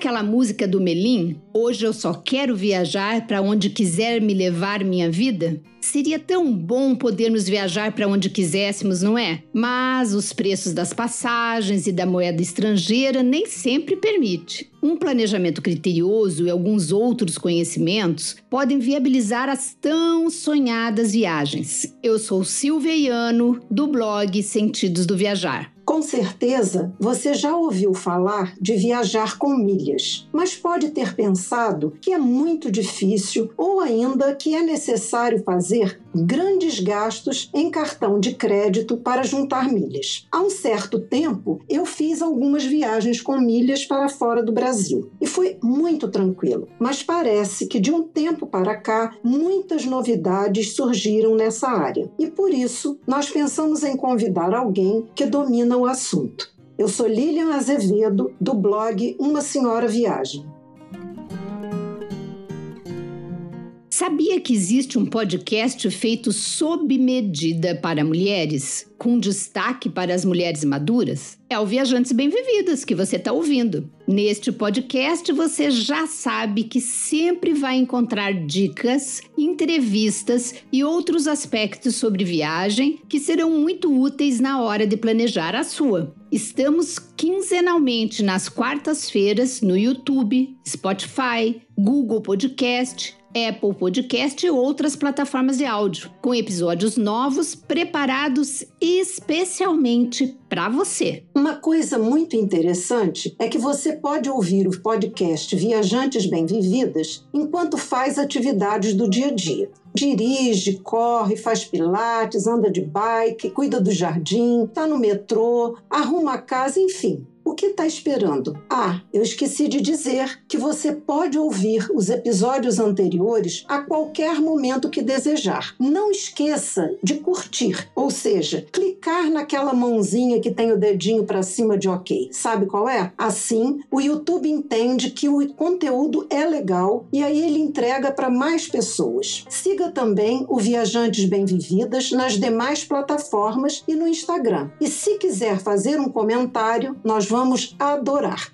aquela música do Melim? Hoje eu só quero viajar para onde quiser me levar minha vida? Seria tão bom podermos viajar para onde quiséssemos, não é? Mas os preços das passagens e da moeda estrangeira nem sempre permite. Um planejamento criterioso e alguns outros conhecimentos podem viabilizar as tão sonhadas viagens. Eu sou Silvia Iano, do blog Sentidos do Viajar. Com certeza você já ouviu falar de viajar com milhas, mas pode ter pensado que é muito difícil ou ainda que é necessário fazer grandes gastos em cartão de crédito para juntar milhas. Há um certo tempo eu fiz algumas viagens com milhas para fora do Brasil e foi muito tranquilo, mas parece que de um tempo para cá muitas novidades surgiram nessa área e por isso nós pensamos em convidar alguém que domina o assunto. Eu sou Lilian Azevedo, do blog Uma Senhora Viagem. Sabia que existe um podcast feito sob medida para mulheres, com destaque para as mulheres maduras? É o Viajantes Bem-Vividas que você está ouvindo. Neste podcast você já sabe que sempre vai encontrar dicas, entrevistas e outros aspectos sobre viagem que serão muito úteis na hora de planejar a sua. Estamos quinzenalmente nas quartas-feiras no YouTube, Spotify, Google Podcast, Apple Podcast e outras plataformas de áudio, com episódios novos preparados especialmente para você. Uma coisa muito interessante é que você pode ouvir o podcast Viajantes Bem-Vividas enquanto faz atividades do dia a dia. Dirige, corre, faz pilates, anda de bike, cuida do jardim, está no metrô, arruma a casa, enfim. O que está esperando? Ah, eu esqueci de dizer que você pode ouvir os episódios anteriores a qualquer momento que desejar. Não esqueça de curtir, ou seja, clicar naquela mãozinha que tem o dedinho para cima de OK. Sabe qual é? Assim, o YouTube entende que o conteúdo é legal e aí ele entrega para mais pessoas. Siga também o Viajantes Bem-Vividas nas demais plataformas e no Instagram. E se quiser fazer um comentário, nós vamos vamos adorar.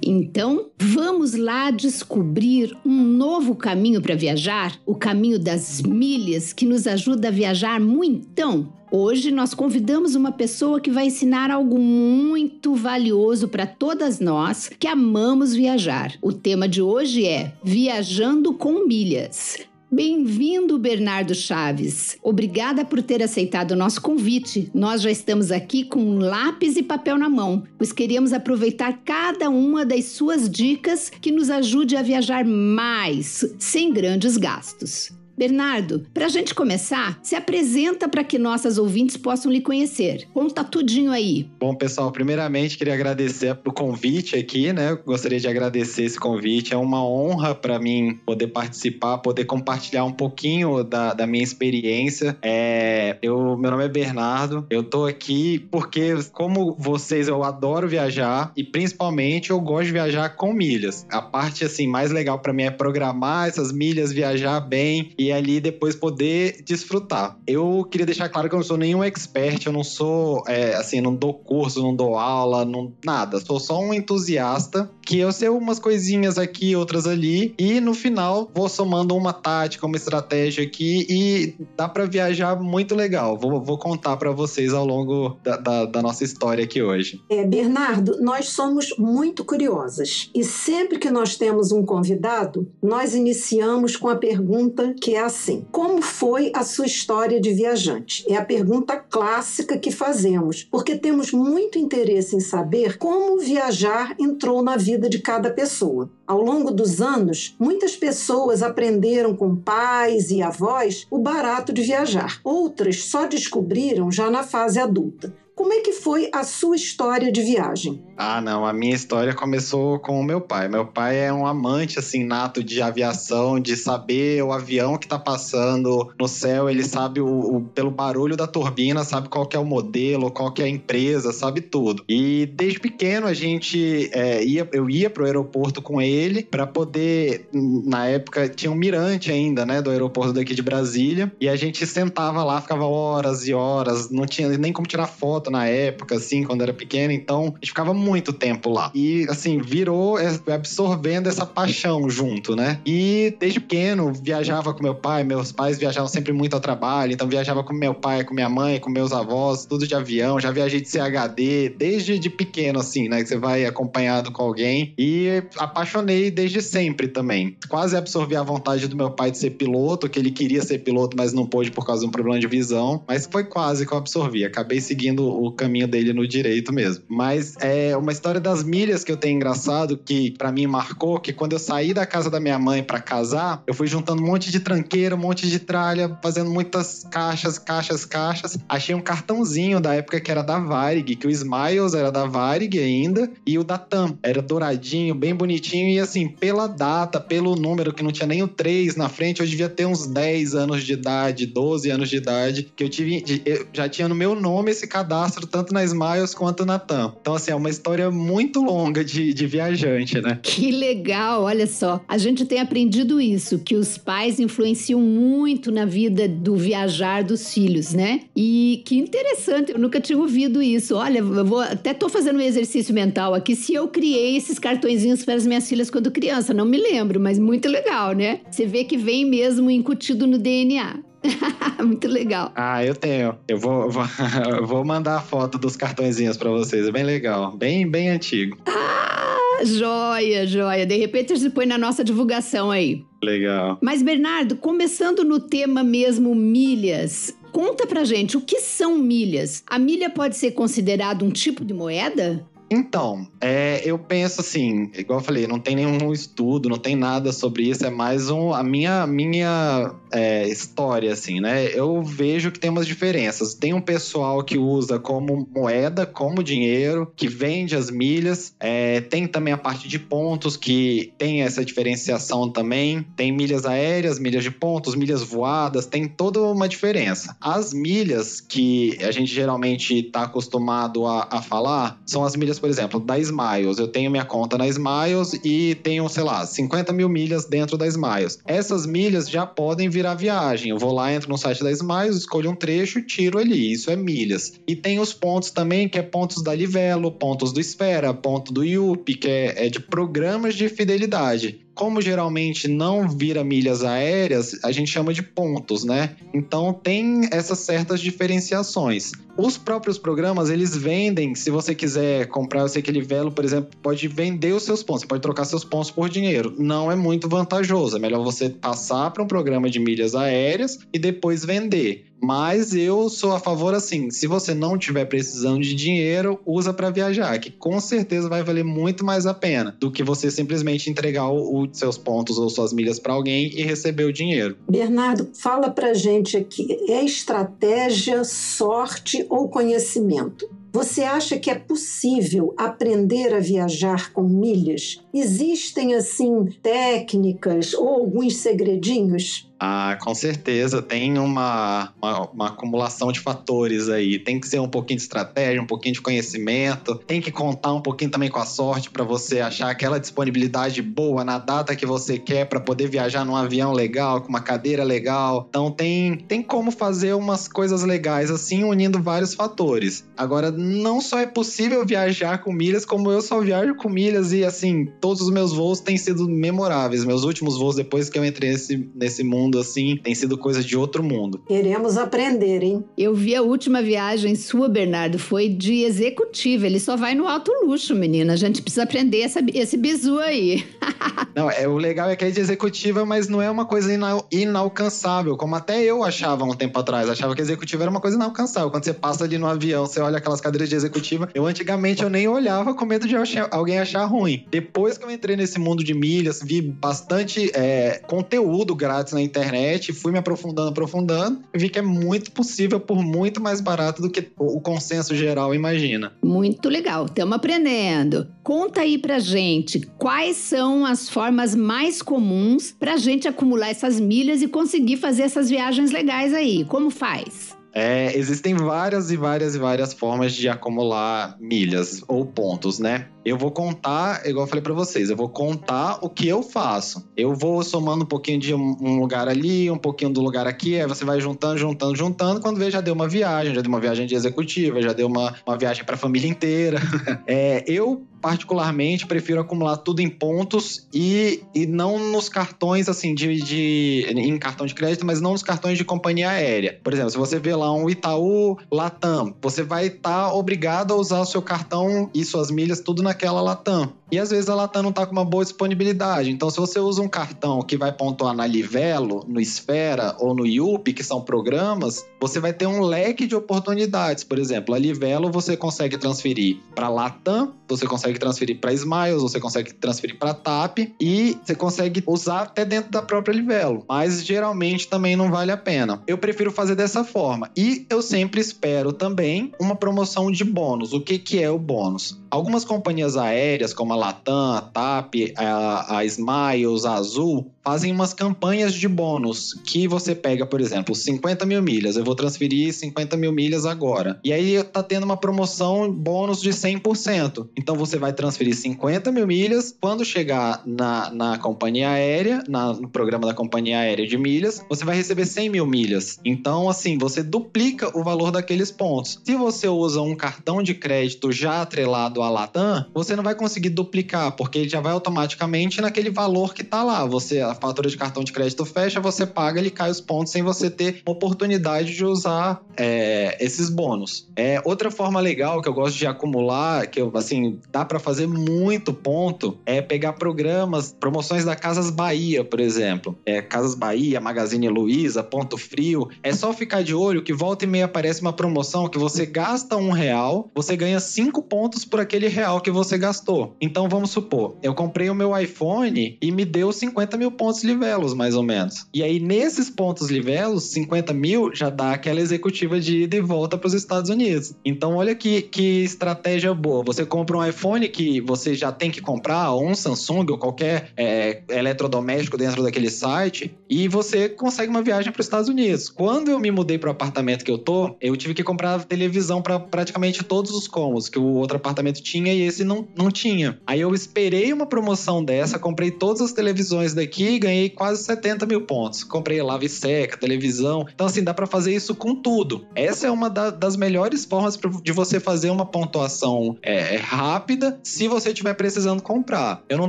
Então, vamos lá descobrir um novo caminho para viajar, o caminho das milhas que nos ajuda a viajar muitão. Hoje nós convidamos uma pessoa que vai ensinar algo muito valioso para todas nós que amamos viajar. O tema de hoje é Viajando com Milhas. Bem-vindo, Bernardo Chaves. Obrigada por ter aceitado o nosso convite. Nós já estamos aqui com um lápis e papel na mão, pois queríamos aproveitar cada uma das suas dicas que nos ajude a viajar mais, sem grandes gastos. Bernardo, para a gente começar, se apresenta para que nossas ouvintes possam lhe conhecer. Conta tudinho aí. Bom, pessoal, primeiramente queria agradecer o convite aqui, né? Gostaria de agradecer esse convite. É uma honra para mim poder participar, poder compartilhar um pouquinho da, da minha experiência. É, eu, meu nome é Bernardo. Eu tô aqui porque, como vocês, eu adoro viajar e principalmente eu gosto de viajar com milhas. A parte assim mais legal para mim é programar essas milhas, viajar bem e ali depois poder desfrutar. Eu queria deixar claro que eu não sou nenhum expert, eu não sou, é, assim, não dou curso, não dou aula, não, nada. Sou só um entusiasta que eu sei umas coisinhas aqui, outras ali, e no final vou somando uma tática, uma estratégia aqui e dá para viajar muito legal. Vou, vou contar para vocês ao longo da, da, da, nossa história aqui hoje. É, Bernardo, nós somos muito curiosas e sempre que nós temos um convidado, nós iniciamos com a pergunta que é assim: como foi a sua história de viajante? É a pergunta clássica que fazemos, porque temos muito interesse em saber como viajar entrou na vida de cada pessoa. Ao longo dos anos, muitas pessoas aprenderam com pais e avós o barato de viajar. Outras só descobriram já na fase adulta. Como é que foi a sua história de viagem? Ah, não. A minha história começou com o meu pai. Meu pai é um amante, assim, nato de aviação, de saber o avião que tá passando no céu. Ele sabe o, o pelo barulho da turbina, sabe qual é o modelo, qual é a empresa, sabe tudo. E desde pequeno a gente é, ia, eu ia pro aeroporto com ele para poder, na época tinha um mirante ainda, né, do aeroporto daqui de Brasília, e a gente sentava lá, ficava horas e horas, não tinha nem como tirar foto na época, assim, quando era pequeno, então a gente ficava muito tempo lá. E, assim, virou é, absorvendo essa paixão junto, né? E desde pequeno viajava com meu pai, meus pais viajavam sempre muito ao trabalho, então viajava com meu pai, com minha mãe, com meus avós, tudo de avião, já viajei de CHD, desde de pequeno, assim, né? Que você vai acompanhado com alguém. E apaixonei desde sempre também. Quase absorvi a vontade do meu pai de ser piloto, que ele queria ser piloto, mas não pôde por causa de um problema de visão. Mas foi quase que eu absorvi. Acabei seguindo o caminho dele no direito mesmo. Mas é uma história das milhas que eu tenho engraçado, que para mim marcou, que quando eu saí da casa da minha mãe para casar, eu fui juntando um monte de tranqueira, um monte de tralha, fazendo muitas caixas, caixas, caixas. Achei um cartãozinho da época que era da Varig, que o Smiles era da Varig ainda, e o da TAM era douradinho, bem bonitinho, e assim, pela data, pelo número, que não tinha nem o 3 na frente, eu devia ter uns 10 anos de idade, 12 anos de idade, que eu tive, eu já tinha no meu nome esse cadastro cadastro tanto na Smiles quanto na TAM. Então, assim, é uma história muito longa de, de viajante, né? Que legal, olha só. A gente tem aprendido isso, que os pais influenciam muito na vida do viajar dos filhos, né? E que interessante, eu nunca tinha ouvido isso. Olha, eu vou até tô fazendo um exercício mental aqui se eu criei esses cartõezinhos para as minhas filhas quando criança, não me lembro, mas muito legal, né? Você vê que vem mesmo incutido no DNA. Muito legal. Ah, eu tenho. Eu vou, vou, vou mandar a foto dos cartõezinhos para vocês. É bem legal. Bem, bem antigo. Ah, joia, joia. De repente a gente põe na nossa divulgação aí. Legal. Mas, Bernardo, começando no tema mesmo milhas, conta pra gente o que são milhas. A milha pode ser considerada um tipo de moeda? Então, é, eu penso assim, igual eu falei, não tem nenhum estudo, não tem nada sobre isso, é mais um, a minha, minha é, história, assim, né? Eu vejo que tem umas diferenças. Tem um pessoal que usa como moeda, como dinheiro, que vende as milhas. É, tem também a parte de pontos, que tem essa diferenciação também. Tem milhas aéreas, milhas de pontos, milhas voadas, tem toda uma diferença. As milhas que a gente geralmente está acostumado a, a falar são as milhas milhas, por exemplo, da Smiles. Eu tenho minha conta na Smiles e tenho, sei lá, 50 mil milhas dentro da Smiles. Essas milhas já podem virar viagem. Eu vou lá, entro no site da Smiles, escolho um trecho, tiro ali. Isso é milhas. E tem os pontos também, que é pontos da Livelo, pontos do Esfera, ponto do Yupi, que é, é de programas de fidelidade como geralmente não vira milhas aéreas, a gente chama de pontos, né? Então tem essas certas diferenciações. Os próprios programas, eles vendem, se você quiser comprar, eu sei que ele velo, por exemplo, pode vender os seus pontos, você pode trocar seus pontos por dinheiro. Não é muito vantajoso, é melhor você passar para um programa de milhas aéreas e depois vender. Mas eu sou a favor assim, se você não tiver precisando de dinheiro, usa para viajar, que com certeza vai valer muito mais a pena do que você simplesmente entregar os seus pontos ou suas milhas para alguém e receber o dinheiro. Bernardo, fala pra gente aqui, é estratégia, sorte ou conhecimento? Você acha que é possível aprender a viajar com milhas? Existem, assim, técnicas ou alguns segredinhos? Ah, com certeza. Tem uma, uma, uma, acumulação de fatores aí. Tem que ser um pouquinho de estratégia, um pouquinho de conhecimento. Tem que contar um pouquinho também com a sorte para você achar aquela disponibilidade boa na data que você quer para poder viajar num avião legal, com uma cadeira legal. Então tem, tem como fazer umas coisas legais assim, unindo vários fatores. Agora, não só é possível viajar com milhas, como eu só viajo com milhas e assim, todos os meus voos têm sido memoráveis. Meus últimos voos, depois que eu entrei nesse, nesse mundo, assim, tem sido coisa de outro mundo. Queremos aprender, hein? Eu vi a última viagem sua, Bernardo, foi de executiva. Ele só vai no alto luxo, menina. A gente precisa aprender essa, esse bizu aí. não, é, o legal é que é de executiva, mas não é uma coisa inal, inalcançável, como até eu achava um tempo atrás. Achava que executiva era uma coisa inalcançável. Quando você passa ali no avião, você olha aquelas cadeiras de executiva. Eu antigamente eu nem olhava com medo de alguém achar ruim. Depois que eu entrei nesse mundo de milhas, vi bastante é, conteúdo grátis na internet, fui me aprofundando, aprofundando, e vi que é muito possível por muito mais barato do que o consenso geral imagina. Muito legal, estamos aprendendo. Conta aí pra gente quais são as formas mais comuns pra gente acumular essas milhas e conseguir fazer essas viagens legais aí. Como faz? É, existem várias e várias e várias formas de acumular milhas ou pontos, né? Eu vou contar, igual eu falei para vocês, eu vou contar o que eu faço. Eu vou somando um pouquinho de um lugar ali, um pouquinho do lugar aqui, aí você vai juntando, juntando, juntando. Quando vê, já deu uma viagem, já deu uma viagem de executiva, já deu uma, uma viagem para a família inteira. é, eu particularmente prefiro acumular tudo em pontos e, e não nos cartões assim de, de em cartão de crédito, mas não nos cartões de companhia aérea. Por exemplo, se você vê lá um Itaú Latam, você vai estar tá obrigado a usar o seu cartão e suas milhas tudo naquela Latam. E às vezes a Latam não está com uma boa disponibilidade. Então, se você usa um cartão que vai pontuar na Livelo, no Esfera ou no Yupi, que são programas, você vai ter um leque de oportunidades. Por exemplo, a Livelo você consegue transferir para Latam, você consegue transferir para Smiles, você consegue transferir para TAP e você consegue usar até dentro da própria Livelo. Mas geralmente também não vale a pena. Eu prefiro fazer dessa forma. E eu sempre espero também uma promoção de bônus. O que, que é o bônus? Algumas companhias aéreas, como a Latam, a TAP, a, a Smiles, a Azul, fazem umas campanhas de bônus que você pega, por exemplo, 50 mil milhas. Eu vou transferir 50 mil milhas agora. E aí tá tendo uma promoção bônus de 100%. Então você vai transferir 50 mil milhas. Quando chegar na, na companhia aérea, na, no programa da companhia aérea de milhas, você vai receber 100 mil milhas. Então, assim, você duplica o valor daqueles pontos. Se você usa um cartão de crédito já atrelado à Latam, você não vai conseguir duplicar, porque ele já vai automaticamente naquele valor que tá lá. Você a fatura de cartão de crédito fecha, você paga, ele cai os pontos sem você ter oportunidade de usar é, esses bônus. É, outra forma legal que eu gosto de acumular, que eu, assim, dá para fazer muito ponto, é pegar programas, promoções da Casas Bahia, por exemplo. É, Casas Bahia, Magazine Luiza, Ponto Frio. É só ficar de olho que volta e meia aparece uma promoção que você gasta um real, você ganha cinco pontos por aquele real que você gastou. Então vamos supor, eu comprei o meu iPhone e me deu 50 mil pontos pontos livelos, mais ou menos. E aí, nesses pontos livelos, 50 mil já dá aquela executiva de ida e volta para os Estados Unidos. Então, olha que, que estratégia boa. Você compra um iPhone que você já tem que comprar, ou um Samsung, ou qualquer é, eletrodoméstico dentro daquele site, e você consegue uma viagem para os Estados Unidos. Quando eu me mudei para o apartamento que eu tô, eu tive que comprar televisão para praticamente todos os cômodos que o outro apartamento tinha e esse não, não tinha. Aí eu esperei uma promoção dessa, comprei todas as televisões daqui ganhei quase 70 mil pontos. Comprei lave seca, televisão. Então, assim, dá para fazer isso com tudo. Essa é uma da, das melhores formas de você fazer uma pontuação é, rápida se você estiver precisando comprar. Eu não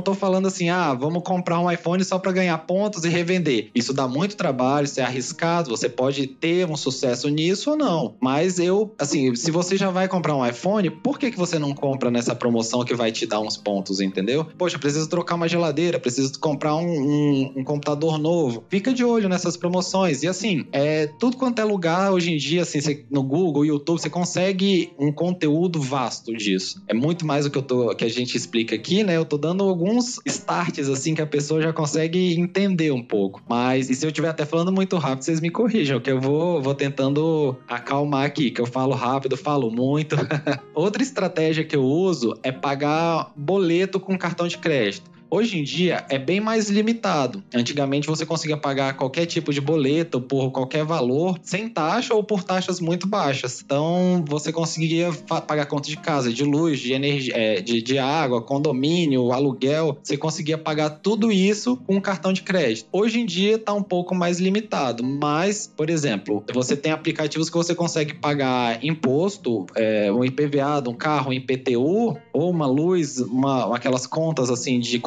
tô falando assim, ah, vamos comprar um iPhone só para ganhar pontos e revender. Isso dá muito trabalho, isso é arriscado, você pode ter um sucesso nisso ou não. Mas eu, assim, se você já vai comprar um iPhone, por que, que você não compra nessa promoção que vai te dar uns pontos, entendeu? Poxa, preciso trocar uma geladeira, preciso comprar um, um um, computador novo. Fica de olho nessas promoções. E assim, é tudo quanto é lugar hoje em dia, assim, você, no Google, YouTube, você consegue um conteúdo vasto disso. É muito mais do que eu tô, que a gente explica aqui, né? Eu tô dando alguns starts assim que a pessoa já consegue entender um pouco. Mas e se eu estiver até falando muito rápido, vocês me corrijam, que eu vou, vou tentando acalmar aqui, que eu falo rápido, falo muito. Outra estratégia que eu uso é pagar boleto com cartão de crédito. Hoje em dia é bem mais limitado. Antigamente você conseguia pagar qualquer tipo de boleto por qualquer valor, sem taxa ou por taxas muito baixas. Então você conseguia pagar conta de casa, de luz, de energia, é, de, de água, condomínio, aluguel. Você conseguia pagar tudo isso com um cartão de crédito. Hoje em dia está um pouco mais limitado, mas, por exemplo, você tem aplicativos que você consegue pagar imposto, é, um IPVA de um carro, um IPTU, ou uma luz, uma, aquelas contas assim de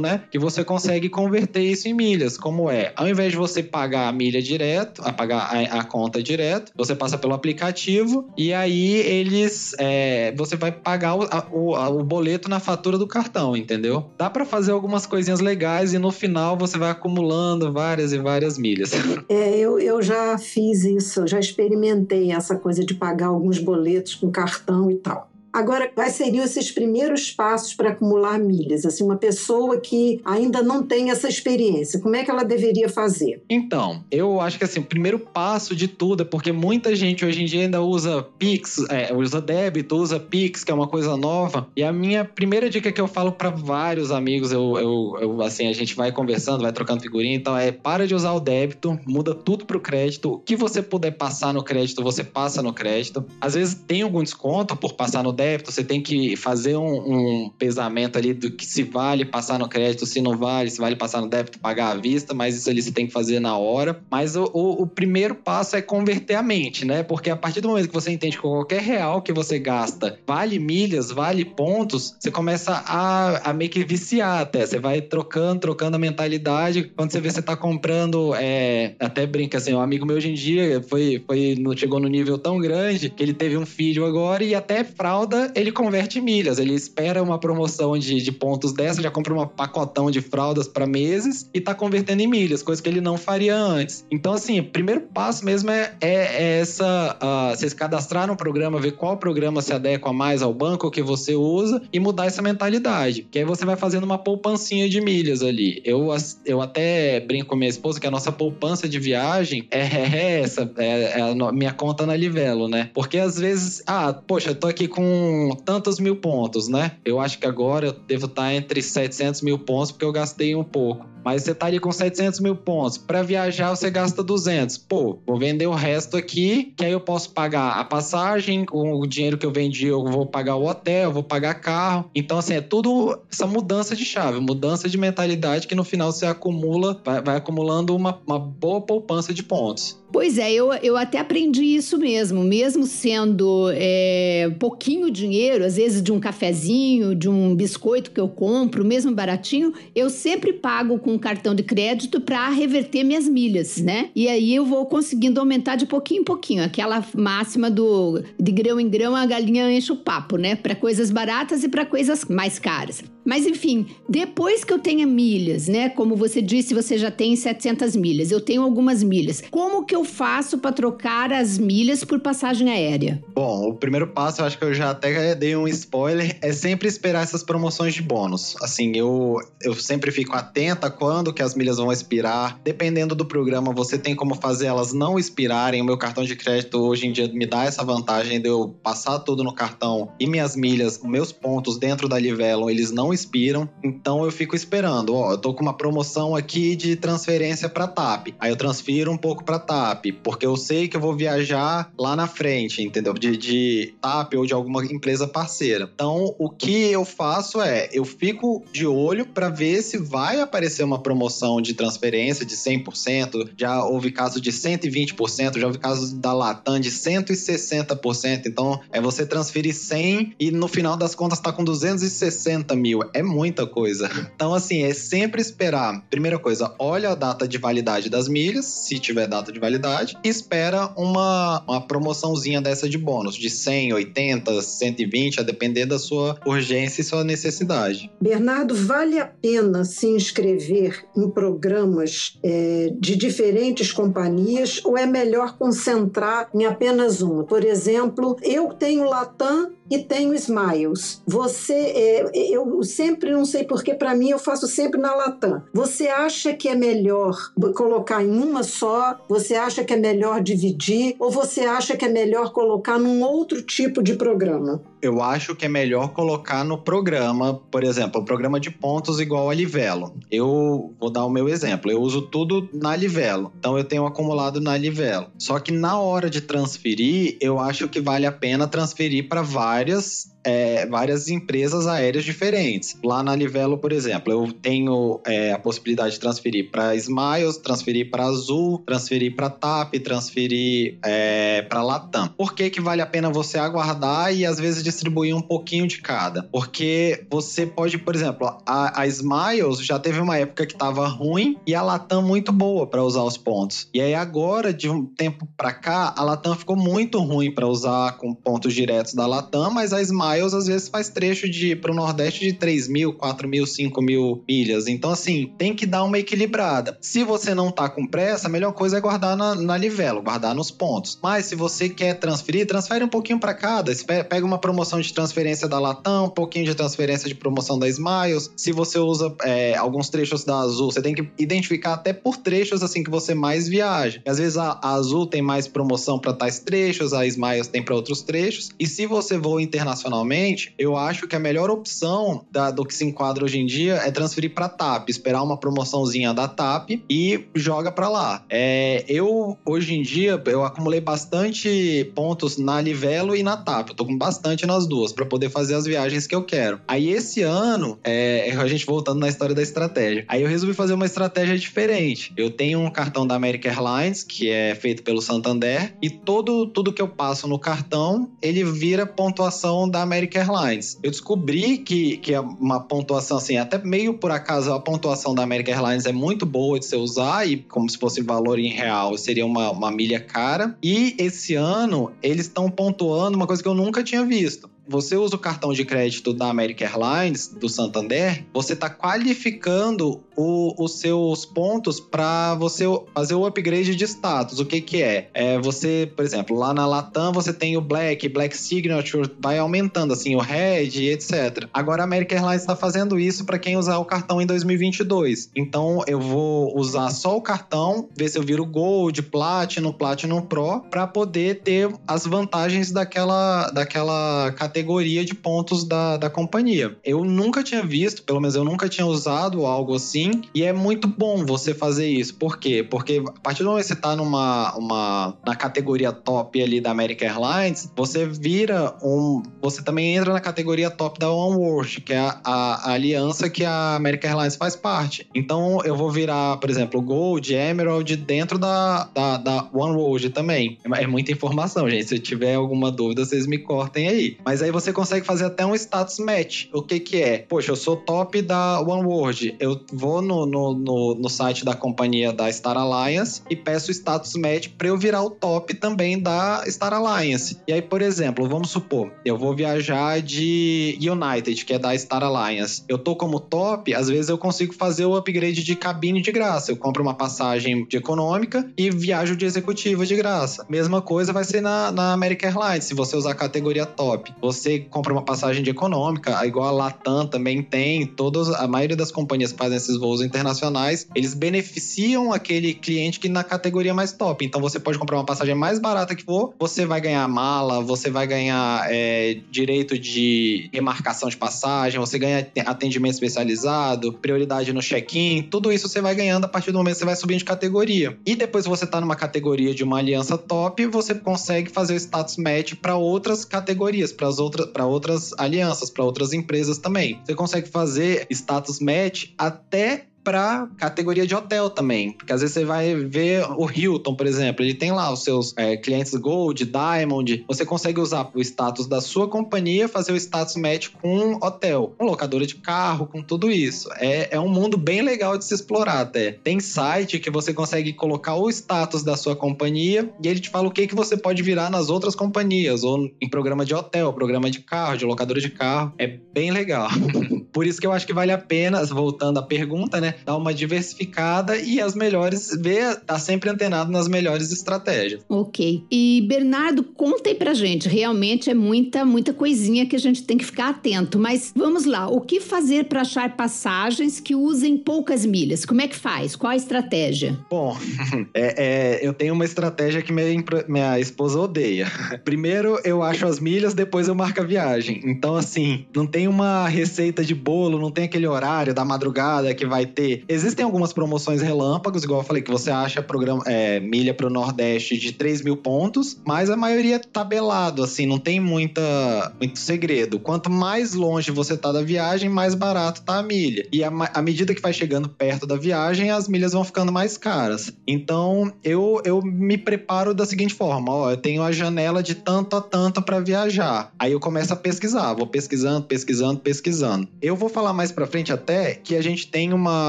né? Que você consegue converter isso em milhas. Como é? Ao invés de você pagar a milha direto, a pagar a, a conta direto, você passa pelo aplicativo e aí eles é, você vai pagar o, a, o, a, o, boleto na fatura do cartão, entendeu? Dá para fazer algumas coisinhas legais e no final você vai acumulando várias e várias milhas. É, eu, eu já fiz isso, já experimentei essa coisa de pagar alguns boletos com cartão e tal. Agora, quais seriam esses primeiros passos para acumular milhas? Assim, uma pessoa que ainda não tem essa experiência, como é que ela deveria fazer? Então, eu acho que assim, o primeiro passo de tudo é porque muita gente hoje em dia ainda usa Pix, é, usa débito, usa Pix, que é uma coisa nova. E a minha primeira dica que eu falo para vários amigos, eu, eu, eu, assim, a gente vai conversando, vai trocando figurinha, então é para de usar o débito, muda tudo pro crédito. O que você puder passar no crédito, você passa no crédito. Às vezes tem algum desconto por passar no débito você tem que fazer um, um, pesamento ali do que se vale passar no crédito, se não vale, se vale passar no débito, pagar à vista, mas isso ali você tem que fazer na hora. Mas o, o, o primeiro passo é converter a mente, né? Porque a partir do momento que você entende que qualquer real que você gasta vale milhas, vale pontos, você começa a, a meio que viciar até. Você vai trocando, trocando a mentalidade. Quando você vê você tá comprando, é, até brinca assim, um amigo meu hoje em dia foi, foi, chegou no nível tão grande que ele teve um filho agora e até fralda ele converte milhas. Ele espera uma promoção de, de pontos dessa, já compra um pacotão de fraldas para meses e tá convertendo em milhas, coisa que ele não faria antes. Então, assim, o primeiro passo mesmo é, é, é essa: uh, você se cadastrar no programa, ver qual programa se adequa mais ao banco que você usa e mudar essa mentalidade. Que aí você vai fazendo uma poupancinha de milhas ali. Eu, eu até brinco com minha esposa que a nossa poupança de viagem é, é essa, é, é a minha conta na Livelo, né? Porque às vezes, ah, poxa, eu tô aqui com tantos mil pontos, né? Eu acho que agora eu devo estar entre 700 mil pontos porque eu gastei um pouco. Mas você tá ali com 700 mil pontos. Para viajar, você gasta 200. Pô, vou vender o resto aqui, que aí eu posso pagar a passagem, o dinheiro que eu vendi, eu vou pagar o hotel, eu vou pagar carro. Então, assim, é tudo essa mudança de chave, mudança de mentalidade que no final você acumula, vai, vai acumulando uma, uma boa poupança de pontos. Pois é, eu, eu até aprendi isso mesmo, mesmo sendo é, pouquinho dinheiro, às vezes de um cafezinho, de um biscoito que eu compro, mesmo baratinho, eu sempre pago com cartão de crédito para reverter minhas milhas, né? E aí eu vou conseguindo aumentar de pouquinho em pouquinho, aquela máxima do de grão em grão a galinha enche o papo, né? Para coisas baratas e para coisas mais caras. Mas enfim, depois que eu tenha milhas, né? Como você disse, você já tem 700 milhas, eu tenho algumas milhas. Como que eu faço para trocar as milhas por passagem aérea? Bom, o primeiro passo, eu acho que eu já até dei um spoiler, é sempre esperar essas promoções de bônus. Assim, eu, eu sempre fico atenta quando que as milhas vão expirar. Dependendo do programa, você tem como fazer elas não expirarem. O meu cartão de crédito hoje em dia me dá essa vantagem de eu passar tudo no cartão e minhas milhas, meus pontos dentro da Livelo, eles não expiram. Então eu fico esperando. Ó, eu tô com uma promoção aqui de transferência para TAP. Aí eu transfiro um pouco para TAP, porque eu sei que eu vou viajar lá na frente, entendeu? De, de TAP ou de alguma empresa parceira. Então o que eu faço é eu fico de olho para ver se vai aparecer uma promoção de transferência de 100%. Já houve casos de 120%, já houve casos da Latam de 160%. Então é você transferir 100 e no final das contas tá com 260 mil é muita coisa. Então, assim, é sempre esperar. Primeira coisa, olha a data de validade das milhas, se tiver data de validade, e espera uma, uma promoçãozinha dessa de bônus, de 100, 80, 120, a depender da sua urgência e sua necessidade. Bernardo, vale a pena se inscrever em programas é, de diferentes companhias ou é melhor concentrar em apenas uma? Por exemplo, eu tenho Latam e tenho Smiles. Você, é, eu sempre não sei porque para mim eu faço sempre na Latam. Você acha que é melhor colocar em uma só? Você acha que é melhor dividir? Ou você acha que é melhor colocar num outro tipo de programa? Eu acho que é melhor colocar no programa, por exemplo, o programa de pontos igual a Livelo. Eu vou dar o meu exemplo. Eu uso tudo na Livelo. Então eu tenho acumulado na Livelo. Só que na hora de transferir, eu acho que vale a pena transferir para várias é, várias empresas aéreas diferentes. Lá na Livelo, por exemplo, eu tenho é, a possibilidade de transferir para Smiles, transferir para Azul, transferir para TAP, transferir é, para Latam. Por que, que vale a pena você aguardar e às vezes distribuir um pouquinho de cada? Porque você pode, por exemplo, a, a Smiles já teve uma época que estava ruim e a Latam muito boa para usar os pontos. E aí agora, de um tempo para cá, a Latam ficou muito ruim para usar com pontos diretos da Latam, mas a Smiles Miles às vezes faz trecho de para o Nordeste de 3 mil, 4 mil, 5 mil milhas. Então, assim, tem que dar uma equilibrada. Se você não tá com pressa, a melhor coisa é guardar na, na livelo, guardar nos pontos. Mas se você quer transferir, transfere um pouquinho para cada. Pega uma promoção de transferência da Latam, um pouquinho de transferência de promoção da Smiles. Se você usa é, alguns trechos da Azul, você tem que identificar até por trechos assim que você mais viaja. Às vezes a, a Azul tem mais promoção para tais trechos, a Smiles tem para outros trechos. E se você voa internacionalmente, eu acho que a melhor opção da, do que se enquadra hoje em dia é transferir para TAP, esperar uma promoçãozinha da TAP e joga para lá. É, eu, hoje em dia, eu acumulei bastante pontos na Livelo e na TAP. Eu tô com bastante nas duas para poder fazer as viagens que eu quero. Aí esse ano, é, a gente voltando na história da estratégia. Aí eu resolvi fazer uma estratégia diferente. Eu tenho um cartão da American Airlines, que é feito pelo Santander, e todo tudo que eu passo no cartão, ele vira pontuação da American Airlines. Eu descobri que, que é uma pontuação, assim, até meio por acaso, a pontuação da American Airlines é muito boa de se usar e como se fosse valor em real, seria uma, uma milha cara. E esse ano, eles estão pontuando uma coisa que eu nunca tinha visto você usa o cartão de crédito da American Airlines, do Santander, você está qualificando o, os seus pontos para você fazer o upgrade de status. O que que é? é? Você, por exemplo, lá na Latam você tem o Black, Black Signature, vai aumentando assim o Red, etc. Agora a American Airlines está fazendo isso para quem usar o cartão em 2022. Então eu vou usar só o cartão, ver se eu viro Gold, Platinum, Platinum Pro, para poder ter as vantagens daquela, daquela categoria categoria de pontos da, da companhia. Eu nunca tinha visto, pelo menos eu nunca tinha usado algo assim, e é muito bom você fazer isso. Por quê? Porque a partir do momento que você está numa uma, na categoria top ali da American Airlines, você vira um. Você também entra na categoria top da One World, que é a, a, a aliança que a American Airlines faz parte. Então eu vou virar, por exemplo, Gold, Emerald dentro da, da, da One World também. É, é muita informação, gente. Se tiver alguma dúvida, vocês me cortem aí. Mas aí aí você consegue fazer até um status match. O que que é? Poxa, eu sou top da One World. Eu vou no, no, no, no site da companhia da Star Alliance e peço status match para eu virar o top também da Star Alliance. E aí, por exemplo, vamos supor, eu vou viajar de United, que é da Star Alliance. Eu tô como top, às vezes eu consigo fazer o upgrade de cabine de graça. Eu compro uma passagem de econômica e viajo de executiva de graça. Mesma coisa vai ser na, na American Airlines, se você usar a categoria top. Você você compra uma passagem de econômica, igual a Latam também tem, todos, a maioria das companhias fazem esses voos internacionais, eles beneficiam aquele cliente que na categoria mais top. Então você pode comprar uma passagem mais barata que for, você vai ganhar mala, você vai ganhar é, direito de remarcação de passagem, você ganha atendimento especializado, prioridade no check-in, tudo isso você vai ganhando a partir do momento que você vai subindo de categoria. E depois você está numa categoria de uma aliança top, você consegue fazer o status match para outras categorias, para as outras outra, outras alianças, para outras empresas também. Você consegue fazer status match até para categoria de hotel também. Porque às vezes você vai ver o Hilton, por exemplo, ele tem lá os seus é, clientes Gold, Diamond. Você consegue usar o status da sua companhia, fazer o status match com hotel, com locadora de carro, com tudo isso. É, é um mundo bem legal de se explorar até. Tem site que você consegue colocar o status da sua companhia e ele te fala o que, que você pode virar nas outras companhias, ou em programa de hotel, programa de carro, de locadora de carro. É bem legal. Por isso que eu acho que vale a pena, voltando à pergunta, né? Dar uma diversificada e as melhores, ver, tá sempre antenado nas melhores estratégias. Ok. E Bernardo, conta aí pra gente. Realmente é muita, muita coisinha que a gente tem que ficar atento. Mas vamos lá, o que fazer para achar passagens que usem poucas milhas? Como é que faz? Qual a estratégia? Bom, é, é, eu tenho uma estratégia que minha, minha esposa odeia. Primeiro eu acho as milhas, depois eu marco a viagem. Então, assim, não tem uma receita de bolo, não tem aquele horário da madrugada que vai ter. Existem algumas promoções relâmpagos, igual eu falei, que você acha programa, é, milha pro Nordeste de 3 mil pontos, mas a maioria é tabelado, assim, não tem muita, muito segredo. Quanto mais longe você tá da viagem, mais barato tá a milha. E à medida que vai chegando perto da viagem, as milhas vão ficando mais caras. Então, eu, eu me preparo da seguinte forma: ó, eu tenho a janela de tanto a tanto para viajar. Aí eu começo a pesquisar, vou pesquisando, pesquisando, pesquisando. Eu vou falar mais para frente até que a gente tem uma,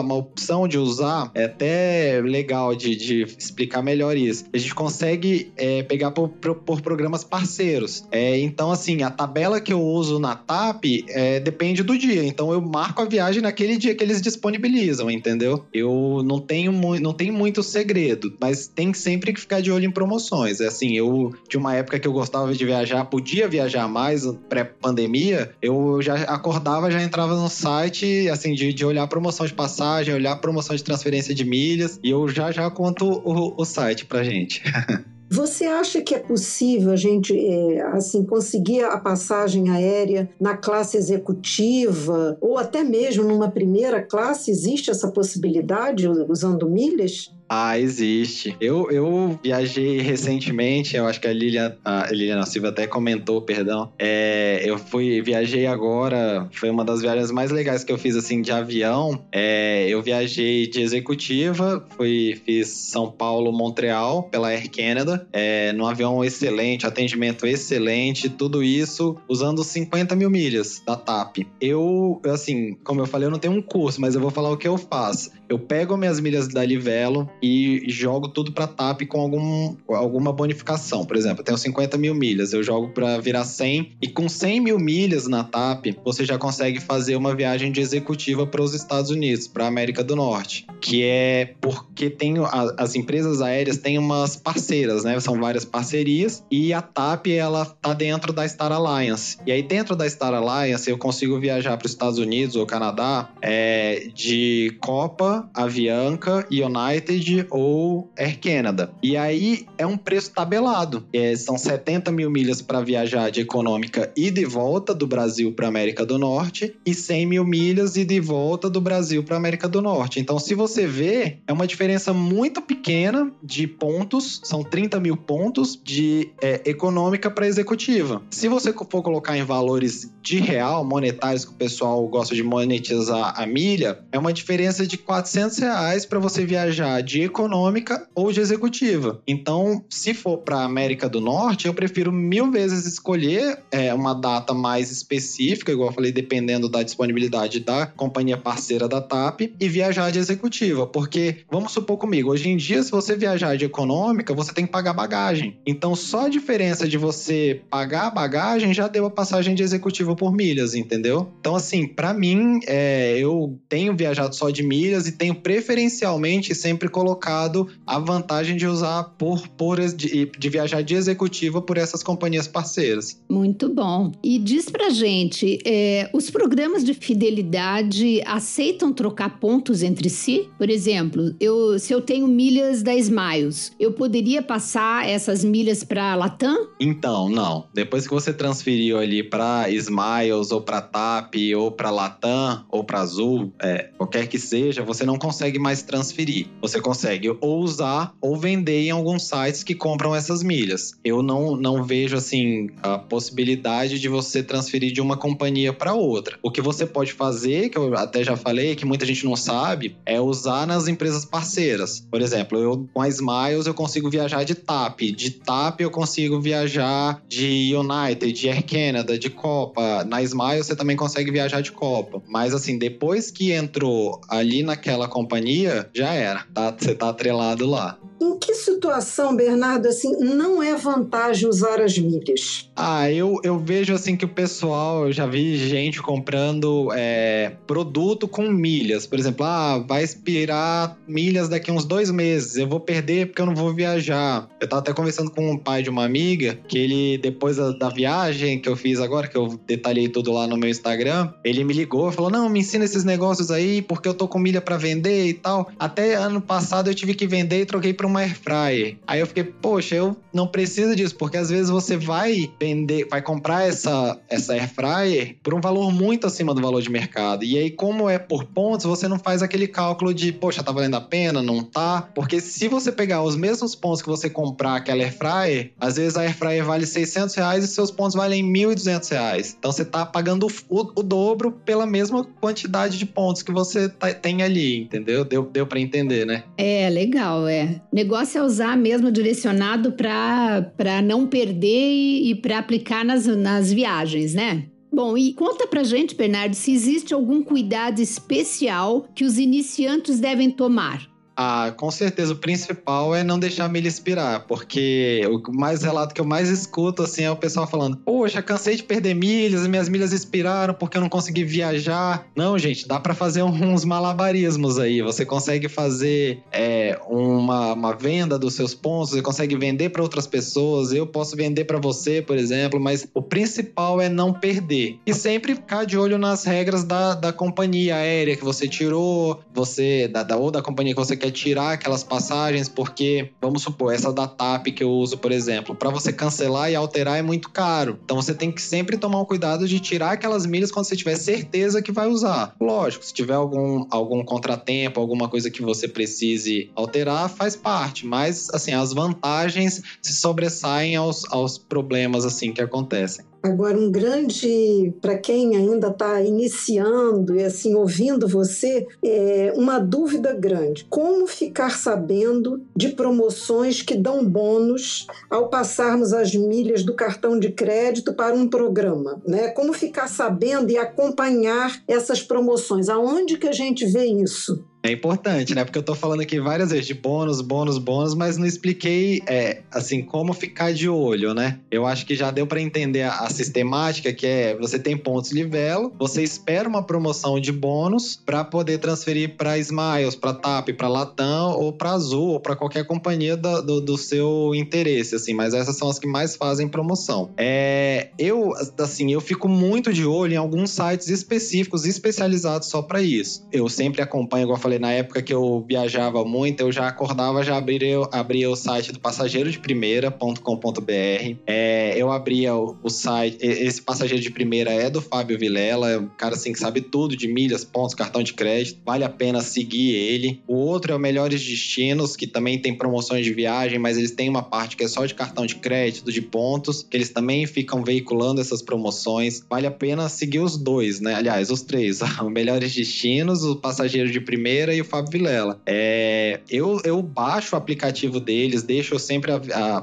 uma opção de usar, é até legal de, de explicar melhor isso. A gente consegue é, pegar por, por, programas parceiros. É, então, assim, a tabela que eu uso na TAP é, depende do dia. Então, eu marco a viagem naquele dia que eles disponibilizam, entendeu? Eu não tenho, não tenho muito segredo, mas tem sempre que ficar de olho em promoções. É assim, eu, de uma época que eu gostava de viajar, podia viajar mais pré-pandemia, eu já acordava, já entrava no site, assim, de, de olhar promoção de passagem, olhar promoção de transferência de milhas, e eu já já conto o, o site pra gente. Você acha que é possível a gente é, assim conseguir a passagem aérea na classe executiva ou até mesmo numa primeira classe? Existe essa possibilidade usando milhas? Ah, existe. Eu, eu viajei recentemente, eu acho que a Lilian, a Lilian Silva até comentou, perdão. É, eu fui, viajei agora, foi uma das viagens mais legais que eu fiz, assim, de avião. É, eu viajei de executiva, fui, fiz São Paulo, Montreal, pela Air Canada, é, num avião excelente, atendimento excelente, tudo isso usando 50 mil milhas da TAP. Eu, assim, como eu falei, eu não tenho um curso, mas eu vou falar o que eu faço. Eu pego minhas milhas da Livelo, e jogo tudo para TAP com algum, alguma bonificação. Por exemplo, eu tenho 50 mil milhas, eu jogo para virar 100 e com 100 mil milhas na TAP, você já consegue fazer uma viagem de executiva para os Estados Unidos, para América do Norte, que é porque tem a, as empresas aéreas têm umas parceiras, né? São várias parcerias e a TAP ela tá dentro da Star Alliance. E aí dentro da Star Alliance eu consigo viajar para os Estados Unidos ou Canadá é, de Copa, Avianca, United ou Air Canada. E aí é um preço tabelado. É, são 70 mil milhas para viajar de econômica e de volta do Brasil para América do Norte e 100 mil milhas e de volta do Brasil para América do Norte. Então, se você vê, é uma diferença muito pequena de pontos, são 30 mil pontos de é, econômica para executiva. Se você for colocar em valores de real, monetários, que o pessoal gosta de monetizar a milha, é uma diferença de 400 reais para você viajar de de econômica ou de executiva. Então, se for para América do Norte, eu prefiro mil vezes escolher é, uma data mais específica, igual eu falei, dependendo da disponibilidade da companhia parceira da TAP, e viajar de executiva. Porque, vamos supor comigo, hoje em dia, se você viajar de econômica, você tem que pagar bagagem. Então, só a diferença de você pagar a bagagem já deu a passagem de executiva por milhas, entendeu? Então, assim, para mim, é, eu tenho viajado só de milhas e tenho preferencialmente sempre colocado colocado a vantagem de usar por, por de, de viajar de executiva por essas companhias parceiras. Muito bom. E diz pra gente, é, os programas de fidelidade aceitam trocar pontos entre si? Por exemplo, eu, se eu tenho milhas da Smiles, eu poderia passar essas milhas para Latam? Então, não. Depois que você transferiu ali para Smiles ou para TAP ou para Latam ou para Azul, é, qualquer que seja, você não consegue mais transferir. Você consegue consegue ou usar ou vender em alguns sites que compram essas milhas. Eu não, não vejo assim a possibilidade de você transferir de uma companhia para outra. O que você pode fazer, que eu até já falei, que muita gente não sabe, é usar nas empresas parceiras. Por exemplo, eu com a Smiles eu consigo viajar de TAP, de TAP eu consigo viajar de United, de Air Canada, de Copa. Na Smiles você também consegue viajar de Copa. Mas assim, depois que entrou ali naquela companhia, já era, tá? Você tá atrelado lá. Em que situação, Bernardo, assim, não é vantagem usar as milhas? Ah, eu, eu vejo assim que o pessoal, eu já vi gente comprando é, produto com milhas. Por exemplo, ah, vai expirar milhas daqui uns dois meses. Eu vou perder porque eu não vou viajar. Eu tava até conversando com um pai de uma amiga que ele, depois da, da viagem que eu fiz agora, que eu detalhei tudo lá no meu Instagram, ele me ligou e falou: Não, me ensina esses negócios aí, porque eu tô com milha para vender e tal. Até ano passado eu tive que vender e troquei pra uma air fryer. Aí eu fiquei, poxa, eu não preciso disso, porque às vezes você vai vender, vai comprar essa, essa air fryer por um valor muito acima do valor de mercado. E aí, como é por pontos, você não faz aquele cálculo de, poxa, tá valendo a pena, não tá? Porque se você pegar os mesmos pontos que você comprar aquela air fryer, às vezes a air fryer vale 600 reais e seus pontos valem 1.200 reais. Então você tá pagando o, o, dobro pela mesma quantidade de pontos que você tá, tem ali, entendeu? Deu, deu para entender, né? É, legal, é. Negócio é usar mesmo direcionado para não perder e, e para aplicar nas, nas viagens, né? Bom, e conta pra gente, Bernardo, se existe algum cuidado especial que os iniciantes devem tomar. Ah, com certeza o principal é não deixar a milha expirar, porque o mais relato que eu mais escuto assim é o pessoal falando: "Poxa, cansei de perder milhas minhas milhas expiraram porque eu não consegui viajar". Não, gente, dá para fazer uns malabarismos aí. Você consegue fazer é, uma, uma venda dos seus pontos, você consegue vender para outras pessoas. Eu posso vender para você, por exemplo, mas o principal é não perder e sempre ficar de olho nas regras da, da companhia aérea que você tirou, você da, da ou da companhia que você quer quer tirar aquelas passagens, porque, vamos supor, essa da TAP que eu uso, por exemplo, para você cancelar e alterar é muito caro. Então você tem que sempre tomar o cuidado de tirar aquelas milhas quando você tiver certeza que vai usar. Lógico, se tiver algum, algum contratempo, alguma coisa que você precise alterar, faz parte. Mas, assim, as vantagens se sobressaem aos, aos problemas, assim, que acontecem. Agora, um grande, para quem ainda está iniciando e assim ouvindo você, é uma dúvida grande: como ficar sabendo de promoções que dão bônus ao passarmos as milhas do cartão de crédito para um programa? Né? Como ficar sabendo e acompanhar essas promoções? Aonde que a gente vê isso? É importante, né? Porque eu tô falando aqui várias vezes de bônus, bônus, bônus, mas não expliquei, é, assim, como ficar de olho, né? Eu acho que já deu para entender a, a, sistemática, que é você tem pontos livelo, você espera uma promoção de bônus para poder transferir para Smiles, para TAP, para Latam ou para Azul ou para qualquer companhia do, do, do, seu interesse, assim. Mas essas são as que mais fazem promoção. É, eu, assim, eu fico muito de olho em alguns sites específicos, especializados só para isso. Eu sempre acompanho, igual eu falei na época que eu viajava muito, eu já acordava, já abria, abria o site do passageiro de primeira.com.br. É, eu abria o, o, site, esse passageiro de primeira é do Fábio Vilela, é um cara assim que sabe tudo de milhas, pontos, cartão de crédito. Vale a pena seguir ele. O outro é o Melhores Destinos, que também tem promoções de viagem, mas eles têm uma parte que é só de cartão de crédito, de pontos, que eles também ficam veiculando essas promoções. Vale a pena seguir os dois, né? Aliás, os três: o Melhores Destinos, o passageiro de primeira e o Fábio Vilela. É, eu, eu baixo o aplicativo deles, deixo sempre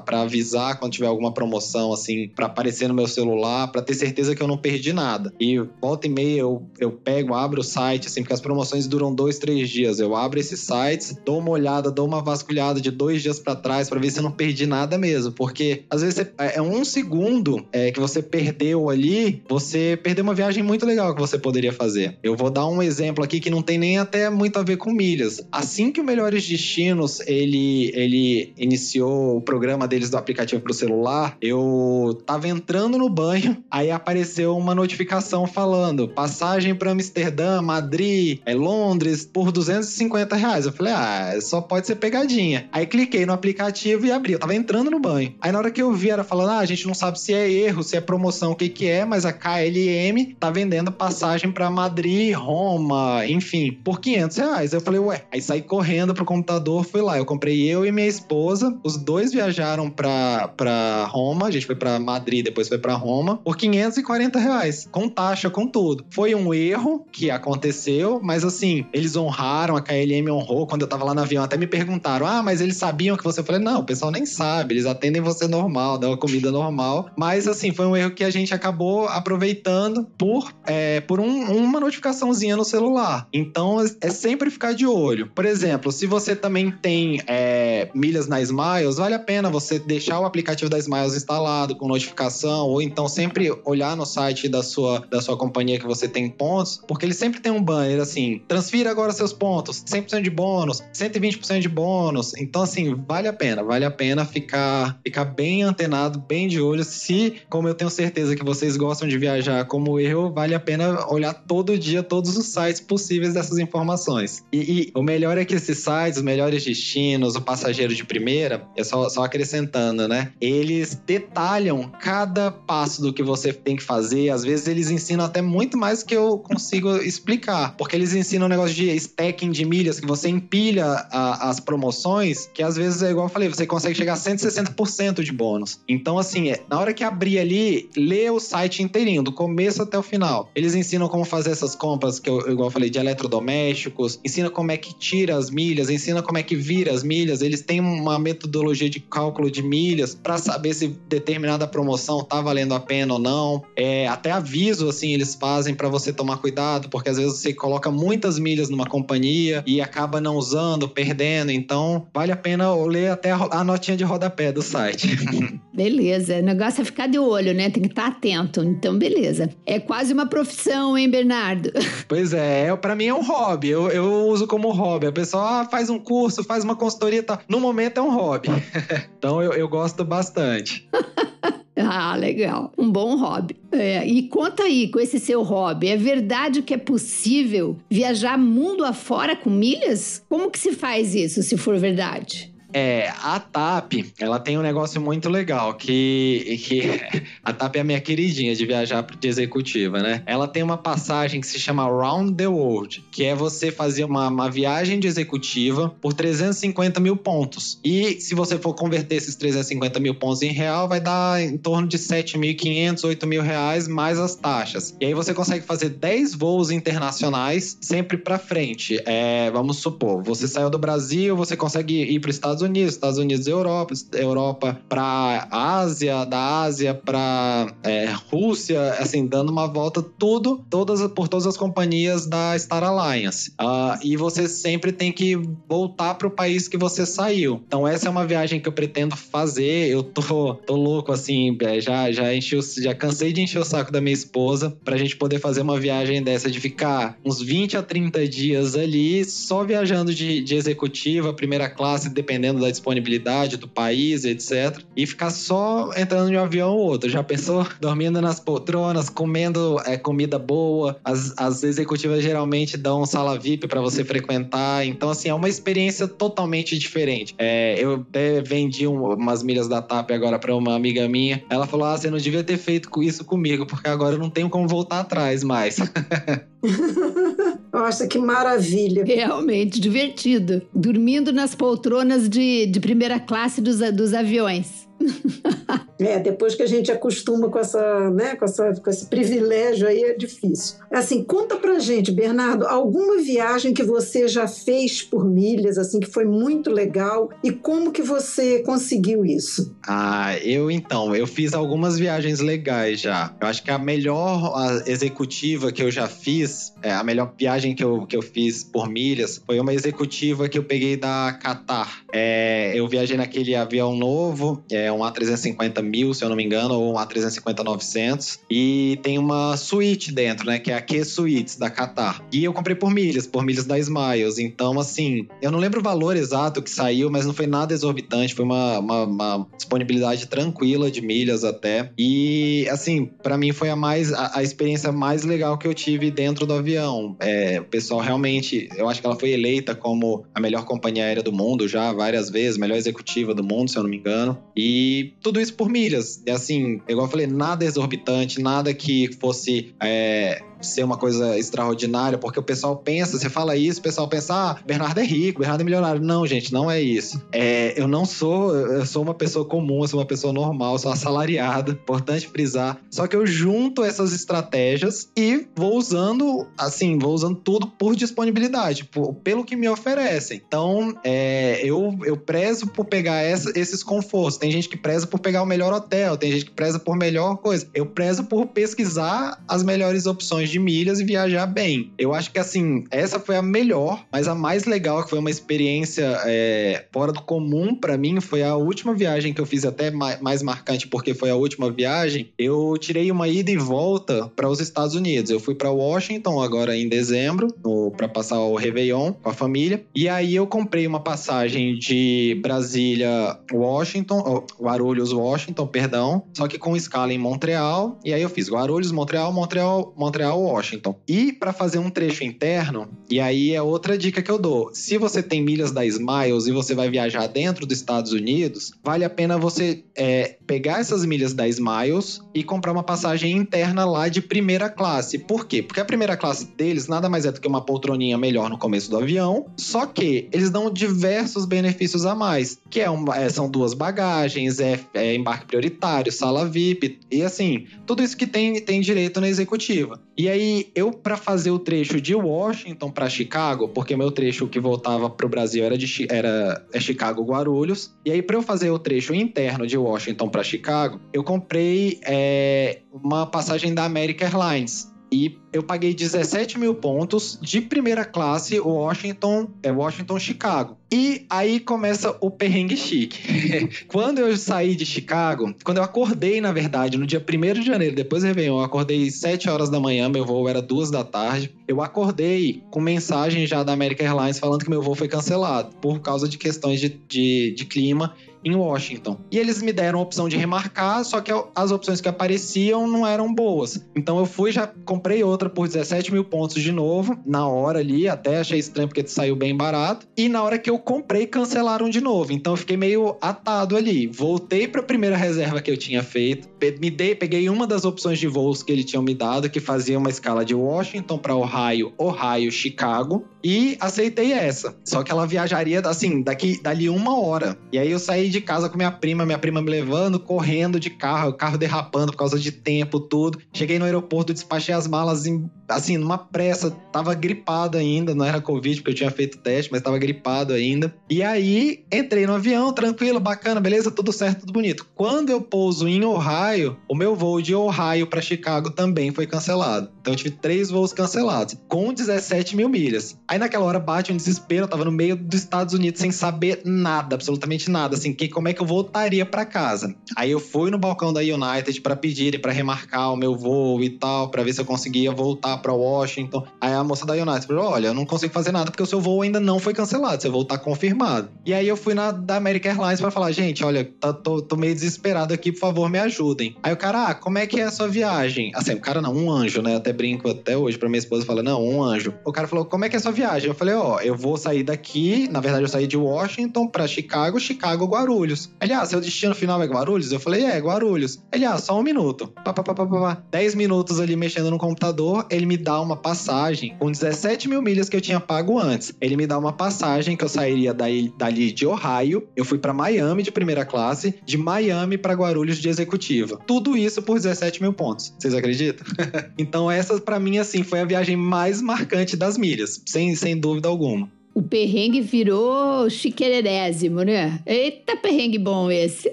para avisar quando tiver alguma promoção, assim, para aparecer no meu celular, para ter certeza que eu não perdi nada. E volta e meia eu, eu pego, abro o site, assim, porque as promoções duram dois, três dias. Eu abro esses sites, dou uma olhada, dou uma vasculhada de dois dias para trás para ver se eu não perdi nada mesmo. Porque às vezes é, é um segundo é, que você perdeu ali, você perdeu uma viagem muito legal que você poderia fazer. Eu vou dar um exemplo aqui que não tem nem até muito a ver com milhas. Assim que o Melhores Destinos ele, ele iniciou o programa deles do aplicativo para o celular, eu tava entrando no banho, aí apareceu uma notificação falando passagem para Amsterdã, Madrid, é Londres por 250 reais. Eu falei, ah, só pode ser pegadinha. Aí cliquei no aplicativo e abri. Eu tava entrando no banho. Aí na hora que eu vi, era falando, ah, a gente não sabe se é erro, se é promoção, o que que é, mas a KLM tá vendendo passagem para Madrid, Roma, enfim, por 500 reais reais. Eu falei, ué. Aí saí correndo pro computador, fui lá. Eu comprei eu e minha esposa. Os dois viajaram pra, pra Roma. A gente foi pra Madrid, depois foi pra Roma. Por 540 reais. Com taxa, com tudo. Foi um erro que aconteceu, mas assim, eles honraram, a KLM honrou. Quando eu tava lá no avião, até me perguntaram: ah, mas eles sabiam que você. Eu falei, não, o pessoal nem sabe. Eles atendem você normal, dão uma comida normal. Mas assim, foi um erro que a gente acabou aproveitando por, é, por um, uma notificaçãozinha no celular. Então é sempre sempre ficar de olho. Por exemplo, se você também tem é, milhas na Smiles, vale a pena você deixar o aplicativo da Smiles instalado com notificação, ou então sempre olhar no site da sua, da sua companhia que você tem pontos, porque ele sempre tem um banner assim: transfira agora seus pontos, 100% de bônus, 120% de bônus. Então, assim, vale a pena, vale a pena ficar, ficar bem antenado, bem de olho. Se, como eu tenho certeza que vocês gostam de viajar como eu, vale a pena olhar todo dia todos os sites possíveis dessas informações. E, e o melhor é que esses sites, os melhores destinos, o passageiro de primeira, é só, só acrescentando, né? Eles detalham cada passo do que você tem que fazer. Às vezes eles ensinam até muito mais que eu consigo explicar, porque eles ensinam um negócio de stacking de milhas, que você empilha a, as promoções, que às vezes é igual eu falei, você consegue chegar a 160% de bônus. Então, assim, é, na hora que abrir ali, lê o site inteirinho, do começo até o final. Eles ensinam como fazer essas compras, que eu, igual eu falei, de eletrodomésticos, ensina como é que tira as milhas, ensina como é que vira as milhas. Eles têm uma metodologia de cálculo de milhas para saber se determinada promoção tá valendo a pena ou não. É, até aviso, assim, eles fazem para você tomar cuidado, porque às vezes você coloca muitas milhas numa companhia e acaba não usando, perdendo. Então, vale a pena ler até a notinha de rodapé do site. Beleza. O negócio é ficar de olho, né? Tem que estar atento. Então, beleza. É quase uma profissão, hein, Bernardo? Pois é, é para mim é um hobby. Eu, eu uso como hobby. A pessoa ah, faz um curso, faz uma consultoria e tal. No momento é um hobby. então, eu, eu gosto bastante. Ah, legal. Um bom hobby. É, e conta aí com esse seu hobby. É verdade que é possível viajar mundo afora com milhas? Como que se faz isso, se for verdade? É, a TAP, ela tem um negócio muito legal, que, que a TAP é a minha queridinha de viajar de executiva, né? Ela tem uma passagem que se chama Round the World, que é você fazer uma, uma viagem de executiva por 350 mil pontos. E se você for converter esses 350 mil pontos em real, vai dar em torno de 7.500, 8 mil reais, mais as taxas. E aí você consegue fazer 10 voos internacionais sempre para frente. É, vamos supor, você saiu do Brasil, você consegue ir para os Estados Unidos, Estados Unidos Europa, Europa para Ásia, da Ásia para é, Rússia, assim, dando uma volta tudo, todas por todas as companhias da Star Alliance. Uh, e você sempre tem que voltar para o país que você saiu. Então essa é uma viagem que eu pretendo fazer. Eu tô, tô louco assim, é, já já enchi, já cansei de encher o saco da minha esposa para a gente poder fazer uma viagem dessa de ficar uns 20 a 30 dias ali só viajando de, de executiva, primeira classe, dependendo dependendo da disponibilidade do país, etc. E ficar só entrando de um avião ou outro. Já pensou? Dormindo nas poltronas, comendo é, comida boa. As, as executivas geralmente dão sala VIP para você frequentar. Então, assim, é uma experiência totalmente diferente. É, eu até vendi um, umas milhas da TAP agora para uma amiga minha. Ela falou: Ah, você não devia ter feito isso comigo, porque agora eu não tenho como voltar atrás mais. Nossa, que maravilha. Realmente divertido. Dormindo nas poltronas de, de primeira classe dos, dos aviões. É, depois que a gente acostuma com, essa, né, com, essa, com esse privilégio aí é difícil. Assim, conta pra gente, Bernardo, alguma viagem que você já fez por milhas, assim, que foi muito legal e como que você conseguiu isso? Ah, eu então, eu fiz algumas viagens legais já. Eu acho que a melhor executiva que eu já fiz, é, a melhor viagem que eu, que eu fiz por milhas, foi uma executiva que eu peguei da Qatar. É, eu viajei naquele avião novo, é um A350 mil, se eu não me engano, ou um A350-900. E tem uma suíte dentro, né? Que é a Q Suites da Qatar. E eu comprei por milhas, por milhas da Smiles. Então, assim, eu não lembro o valor exato que saiu, mas não foi nada exorbitante. Foi uma, uma, uma disponibilidade tranquila de milhas até. E, assim, para mim foi a mais a, a, experiência mais legal que eu tive dentro do avião. É, o pessoal realmente, eu acho que ela foi eleita como a melhor companhia aérea do mundo já várias vezes, melhor executiva do mundo, se eu não me engano. E tudo isso por milhas. E assim, igual eu falei, nada exorbitante, nada que fosse é, ser uma coisa extraordinária, porque o pessoal pensa, você fala isso, o pessoal pensa, ah, Bernardo é rico, Bernardo é milionário. Não, gente, não é isso. É, eu não sou, eu sou uma pessoa comum, eu sou uma pessoa normal, sou assalariada, importante frisar. Só que eu junto essas estratégias e vou usando, assim, vou usando tudo por disponibilidade, por, pelo que me oferecem. Então, é, eu, eu prezo por pegar essa, esses confortos. Tem gente que preza por pegar o melhor hotel, tem gente que preza por melhor coisa. Eu prezo por pesquisar as melhores opções de milhas e viajar bem. Eu acho que assim, essa foi a melhor, mas a mais legal, que foi uma experiência é, fora do comum para mim, foi a última viagem que eu fiz até mais marcante, porque foi a última viagem. Eu tirei uma ida e volta para os Estados Unidos. Eu fui para Washington agora em dezembro, para passar o Réveillon com a família. E aí eu comprei uma passagem de Brasília, Washington, Guarulhos, Washington, perdão, só que com escala em Montreal. E aí eu fiz Guarulhos, Montreal, Montreal, Montreal, Washington. E para fazer um trecho interno, e aí é outra dica que eu dou. Se você tem milhas da Smiles e você vai viajar dentro dos Estados Unidos, vale a pena você é, pegar essas milhas da Smiles e comprar uma passagem interna lá de primeira classe. Por quê? Porque a primeira classe deles nada mais é do que uma poltroninha melhor no começo do avião, só que eles dão diversos benefícios a mais, que é, é são duas bagagens, é, é, embarque prioritário, sala VIP, e assim, tudo isso que tem, tem direito na executiva. E aí, eu, para fazer o trecho de Washington para Chicago, porque meu trecho que voltava para o Brasil era, de, era é Chicago-Guarulhos, e aí, para eu fazer o trecho interno de Washington para Chicago, eu comprei é, uma passagem da American Airlines. E eu paguei 17 mil pontos de primeira classe Washington, é Washington, Chicago. E aí começa o perrengue chique. quando eu saí de Chicago, quando eu acordei, na verdade, no dia 1 de janeiro, depois do Réveillon, eu acordei 7 horas da manhã, meu voo era 2 da tarde. Eu acordei com mensagem já da American Airlines falando que meu voo foi cancelado por causa de questões de, de, de clima em Washington. E eles me deram a opção de remarcar, só que as opções que apareciam não eram boas. Então eu fui, já comprei outra por 17 mil pontos de novo, na hora ali, até achei estranho porque saiu bem barato. E na hora que eu comprei, cancelaram de novo. Então eu fiquei meio atado ali. Voltei para a primeira reserva que eu tinha feito, me dei, peguei uma das opções de voos que eles tinham me dado, que fazia uma escala de Washington para Ohio, Ohio, Chicago, e aceitei essa. Só que ela viajaria assim, daqui dali uma hora. E aí eu saí de casa com minha prima, minha prima me levando, correndo de carro, o carro derrapando por causa de tempo, tudo. Cheguei no aeroporto, despachei as malas em, assim, numa pressa, tava gripado ainda, não era Covid, porque eu tinha feito teste, mas tava gripado ainda. E aí entrei no avião, tranquilo, bacana, beleza, tudo certo, tudo bonito. Quando eu pouso em Ohio, o meu voo de Ohio para Chicago também foi cancelado. Então eu tive três voos cancelados, com 17 mil milhas. Aí naquela hora bate um desespero, eu tava no meio dos Estados Unidos sem saber nada, absolutamente nada, assim, que, como é que eu voltaria para casa. Aí eu fui no balcão da United para pedir para remarcar o meu voo e tal, para ver se eu conseguia voltar para Washington. Aí a moça da United falou: "Olha, eu não consigo fazer nada porque o seu voo ainda não foi cancelado, seu voo tá confirmado". E aí eu fui na da American Airlines para falar: "Gente, olha, tá, tô, tô, meio desesperado aqui, por favor, me ajudem". Aí o cara: "Ah, como é que é a sua viagem?". Assim, o cara não, um anjo, né? Até brinco até hoje para minha esposa, fala: "Não, um anjo". O cara falou: "Como é que é sua viagem?". Eu falei: "Ó, oh, eu vou sair daqui, na verdade eu saí de Washington para Chicago, Chicago Guarulhos". Ele, ah, seu destino final é Guarulhos? Eu falei, é, Guarulhos. Ele, ah, só um minuto. Pá, pá, pá, pá, pá. Dez minutos ali mexendo no computador, ele me dá uma passagem com 17 mil milhas que eu tinha pago antes. Ele me dá uma passagem que eu sairia daí, dali de Ohio, eu fui para Miami de primeira classe, de Miami para Guarulhos de executiva. Tudo isso por 17 mil pontos. Vocês acreditam? então essa para mim, assim, foi a viagem mais marcante das milhas, sem, sem dúvida alguma. O perrengue virou chiquererésimo, né? Eita, perrengue bom esse.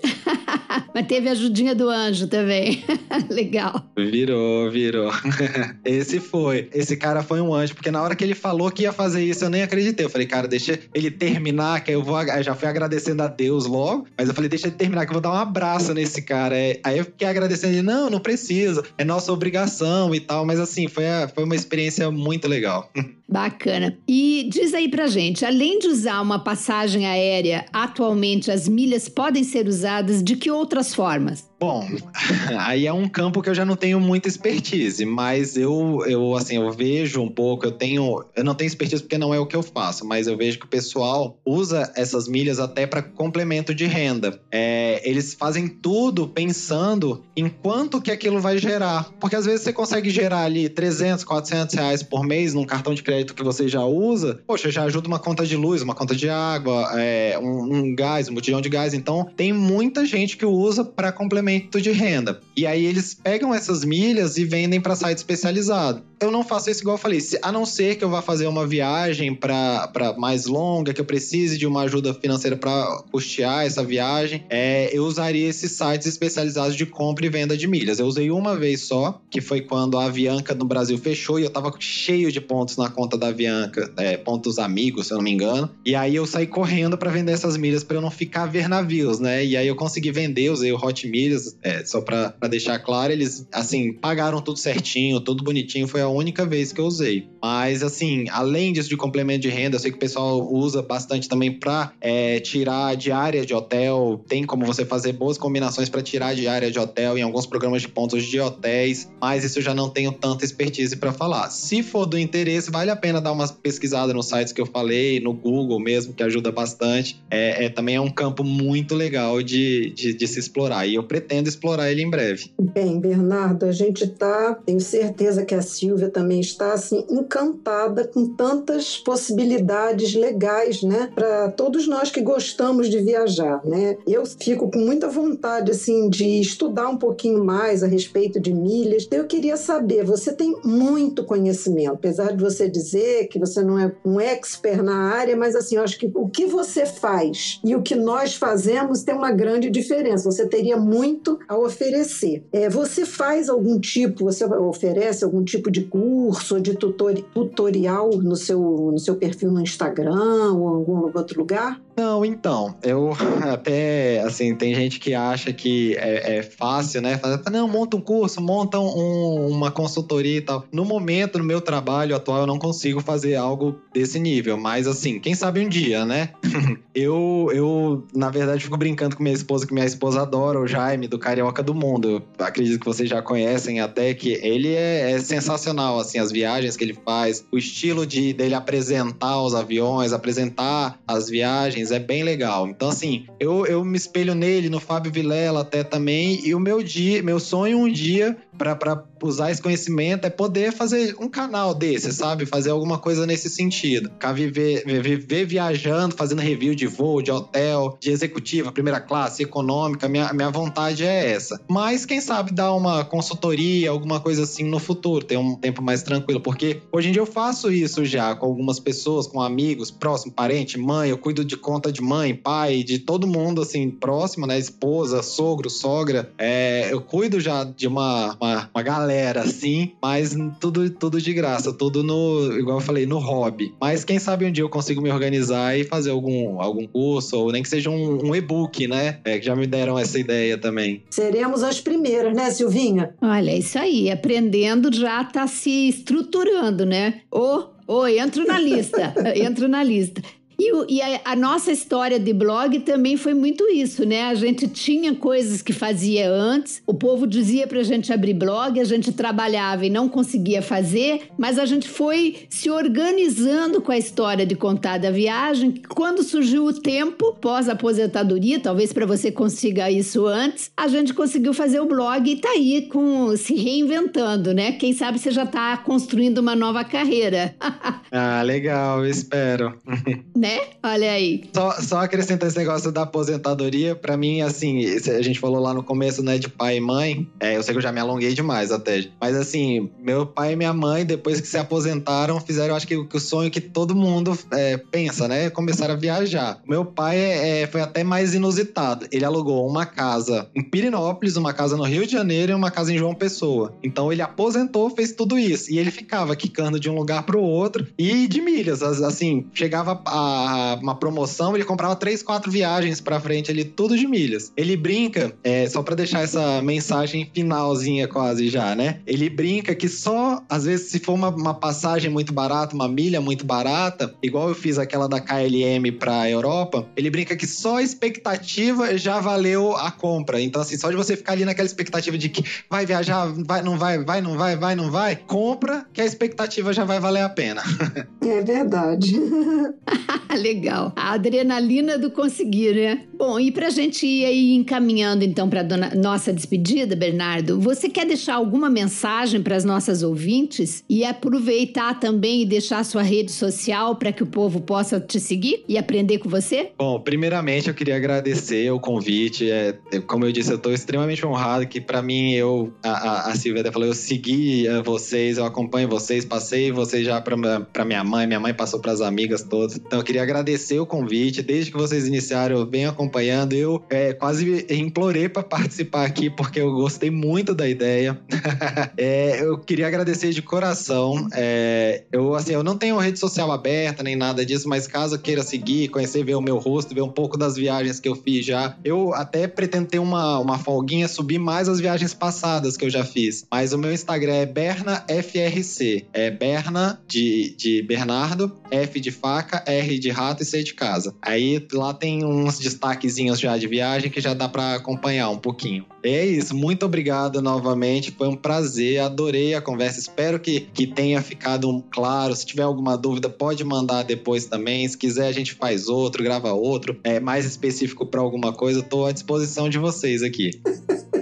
Mas teve a ajudinha do anjo também. Legal. Virou, virou. Esse foi. Esse cara foi um anjo, porque na hora que ele falou que ia fazer isso, eu nem acreditei. Eu falei, cara, deixa ele terminar, que eu vou. Eu já fui agradecendo a Deus logo, mas eu falei, deixa ele terminar, que eu vou dar um abraço nesse cara. É, aí eu fiquei agradecendo ele, não, não precisa, é nossa obrigação e tal. Mas assim, foi, foi uma experiência muito legal. Bacana. E diz aí pra gente, além de usar uma passagem aérea, atualmente as milhas podem ser usadas de que outras formas? Bom, aí é um campo que eu já não tenho muita expertise, mas eu, eu assim, eu vejo um pouco, eu tenho, eu não tenho expertise porque não é o que eu faço, mas eu vejo que o pessoal usa essas milhas até para complemento de renda. É, eles fazem tudo pensando em quanto que aquilo vai gerar, porque às vezes você consegue gerar ali 300, 400 reais por mês num cartão de crédito que você já usa, poxa, já ajuda uma conta de luz, uma conta de água, é, um, um gás, um botijão de gás. Então, tem muita gente que usa para complementar de renda. E aí eles pegam essas milhas e vendem para site especializado. Eu não faço isso igual eu falei, a não ser que eu vá fazer uma viagem para mais longa, que eu precise de uma ajuda financeira para custear essa viagem, é, eu usaria esses sites especializados de compra e venda de milhas. Eu usei uma vez só, que foi quando a Avianca no Brasil fechou e eu tava cheio de pontos na conta da Avianca, é, pontos amigos, se eu não me engano. E aí eu saí correndo para vender essas milhas para eu não ficar a ver navios, né? E aí eu consegui vender, usei o Hot Milhas, é, só para deixar claro, eles assim pagaram tudo certinho, tudo bonitinho, foi a única vez que eu usei. Mas assim, além disso de complemento de renda, eu sei que o pessoal usa bastante também para é, tirar diária de hotel, tem como você fazer boas combinações para tirar diária de hotel em alguns programas de pontos de hotéis, mas isso eu já não tenho tanta expertise para falar. Se for do interesse, vale a pena dar uma pesquisada nos sites que eu falei, no Google mesmo, que ajuda bastante. É, é também é um campo muito legal de, de, de, se explorar e eu pretendo explorar ele em breve. Bem, Bernardo, a gente está, tenho certeza que a Silvia também está assim encantada com tantas possibilidades legais, né, para todos nós que gostamos de viajar, né? Eu fico com muita vontade assim de estudar um pouquinho mais a respeito de milhas. Eu queria saber, você tem muito conhecimento, apesar de você dizer que você não é um expert na área, mas assim, eu acho que o que você faz e o que nós fazemos tem uma grande diferença. Você teria muito a oferecer. É, você faz algum tipo, você oferece algum tipo de curso ou de tutorial no seu, no seu perfil no Instagram ou em algum outro lugar? Não, então, eu até, assim, tem gente que acha que é, é fácil, né? Fala, não, monta um curso, monta um, uma consultoria e tal. No momento, no meu trabalho atual, eu não consigo fazer algo desse nível, mas assim, quem sabe um dia, né? eu, eu, na verdade, fico brincando com minha esposa, que minha esposa adora o Jaime do Carioca do Mundo. Eu acredito que vocês já conhecem até que ele é, é sensacional, assim, as viagens que ele faz, o estilo de dele apresentar os aviões, apresentar as viagens é bem legal. Então, assim, eu, eu me espelho nele, no Fábio Vilela até também, e o meu dia, meu sonho um dia para usar esse conhecimento é poder fazer um canal desse, sabe? Fazer alguma coisa nesse sentido. Ficar viver, viver viajando, fazendo review de voo, de hotel, de executiva, primeira classe, econômica. Minha, minha vontade é essa. Mas quem sabe dar uma consultoria, alguma coisa assim no futuro, ter um tempo mais tranquilo. Porque hoje em dia eu faço isso já com algumas pessoas, com amigos, próximo, parente, mãe, eu cuido de conta de mãe, pai, de todo mundo assim, próximo, né? Esposa, sogro, sogra. É, eu cuido já de uma, uma uma, galera, assim, mas tudo, tudo de graça, tudo no, igual eu falei, no hobby. Mas quem sabe um dia eu consigo me organizar e fazer algum, algum curso, ou nem que seja um, um e-book, né? É, que já me deram essa ideia também. Seremos as primeiras, né, Silvinha? Olha, isso aí, aprendendo já tá se estruturando, né? Ou oh, entro na lista, entro na lista. E, e a, a, nossa história de blog também foi muito isso, né? A gente tinha coisas que fazia antes, o povo dizia pra gente abrir blog, a gente trabalhava e não conseguia fazer, mas a gente foi se organizando com a história de contar da viagem. Quando surgiu o tempo, pós-aposentadoria, talvez para você consiga isso antes, a gente conseguiu fazer o blog e tá aí com se reinventando, né? Quem sabe você já tá construindo uma nova carreira. ah, legal, espero. né? Né? Olha aí. Só, só acrescentar esse negócio da aposentadoria, para mim, assim, a gente falou lá no começo, né, de pai e mãe. É, eu sei que eu já me alonguei demais até. Mas assim, meu pai e minha mãe, depois que se aposentaram, fizeram, acho que, o sonho que todo mundo é, pensa, né? Começaram a viajar. Meu pai é, é, foi até mais inusitado. Ele alugou uma casa em Pirinópolis, uma casa no Rio de Janeiro e uma casa em João Pessoa. Então ele aposentou, fez tudo isso. E ele ficava quicando de um lugar pro outro e de milhas. Assim, chegava a uma promoção, ele comprava três, quatro viagens pra frente ali, tudo de milhas. Ele brinca, é, só para deixar essa mensagem finalzinha quase já, né? Ele brinca que só, às vezes, se for uma, uma passagem muito barata, uma milha muito barata, igual eu fiz aquela da KLM pra Europa, ele brinca que só a expectativa já valeu a compra. Então, assim, só de você ficar ali naquela expectativa de que vai viajar, vai, não vai, vai, não vai, vai, não vai, compra que a expectativa já vai valer a pena. É verdade. Legal. A adrenalina do conseguir, né? Bom, e pra gente ir aí encaminhando então para nossa despedida, Bernardo, você quer deixar alguma mensagem para as nossas ouvintes e aproveitar também e deixar sua rede social para que o povo possa te seguir e aprender com você? Bom, primeiramente eu queria agradecer o convite. É, como eu disse, eu estou extremamente honrado que para mim eu a, a, a Silvia até falou, eu segui eh, vocês, eu acompanho vocês, passei vocês já para minha mãe, minha mãe passou para as amigas todas. Então eu queria agradecer o convite. Desde que vocês iniciaram, eu venho acompanhando. Eu é, quase implorei para participar aqui porque eu gostei muito da ideia. é, eu queria agradecer de coração. É, eu assim, eu não tenho rede social aberta nem nada disso, mas caso queira seguir, conhecer, ver o meu rosto, ver um pouco das viagens que eu fiz já, eu até pretendo ter uma, uma folguinha, subir mais as viagens passadas que eu já fiz. Mas o meu Instagram é BernaFRC. É Berna de, de Bernardo, F de faca, R de rato e C de casa. Aí lá tem uns destaquezinhos já de viagem que já dá para acompanhar um pouquinho. É isso, muito obrigado novamente, foi um prazer, adorei a conversa, espero que, que tenha ficado claro. Se tiver alguma dúvida, pode mandar depois também. Se quiser, a gente faz outro, grava outro, é mais específico para alguma coisa, estou à disposição de vocês aqui.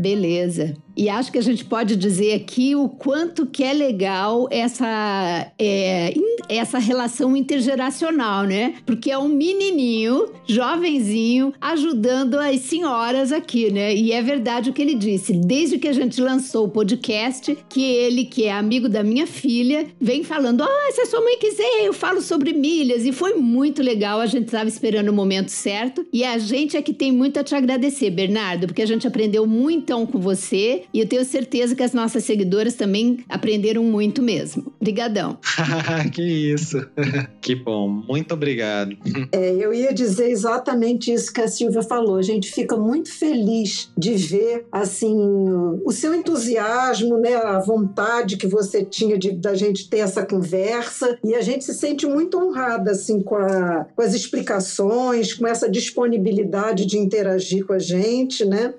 Beleza. E acho que a gente pode dizer aqui o quanto que é legal essa, é, essa relação intergeracional, né? Porque é um menininho, jovenzinho, ajudando as senhoras aqui, né? E é verdade o que ele disse. Desde que a gente lançou o podcast, que ele, que é amigo da minha filha, vem falando: Ah, se a sua mãe quiser, eu falo sobre milhas. E foi muito legal. A gente estava esperando o momento certo. E a gente é que tem muito a te agradecer, Bernardo, porque a gente aprendeu muito com você e eu tenho certeza que as nossas seguidoras também aprenderam muito mesmo. Obrigadão. que isso. que bom. Muito obrigado. É, eu ia dizer exatamente isso que a Silvia falou. A gente fica muito feliz de ver assim o seu entusiasmo, né, a vontade que você tinha de da gente ter essa conversa e a gente se sente muito honrada assim com, a, com as explicações, com essa disponibilidade de interagir com a gente, né?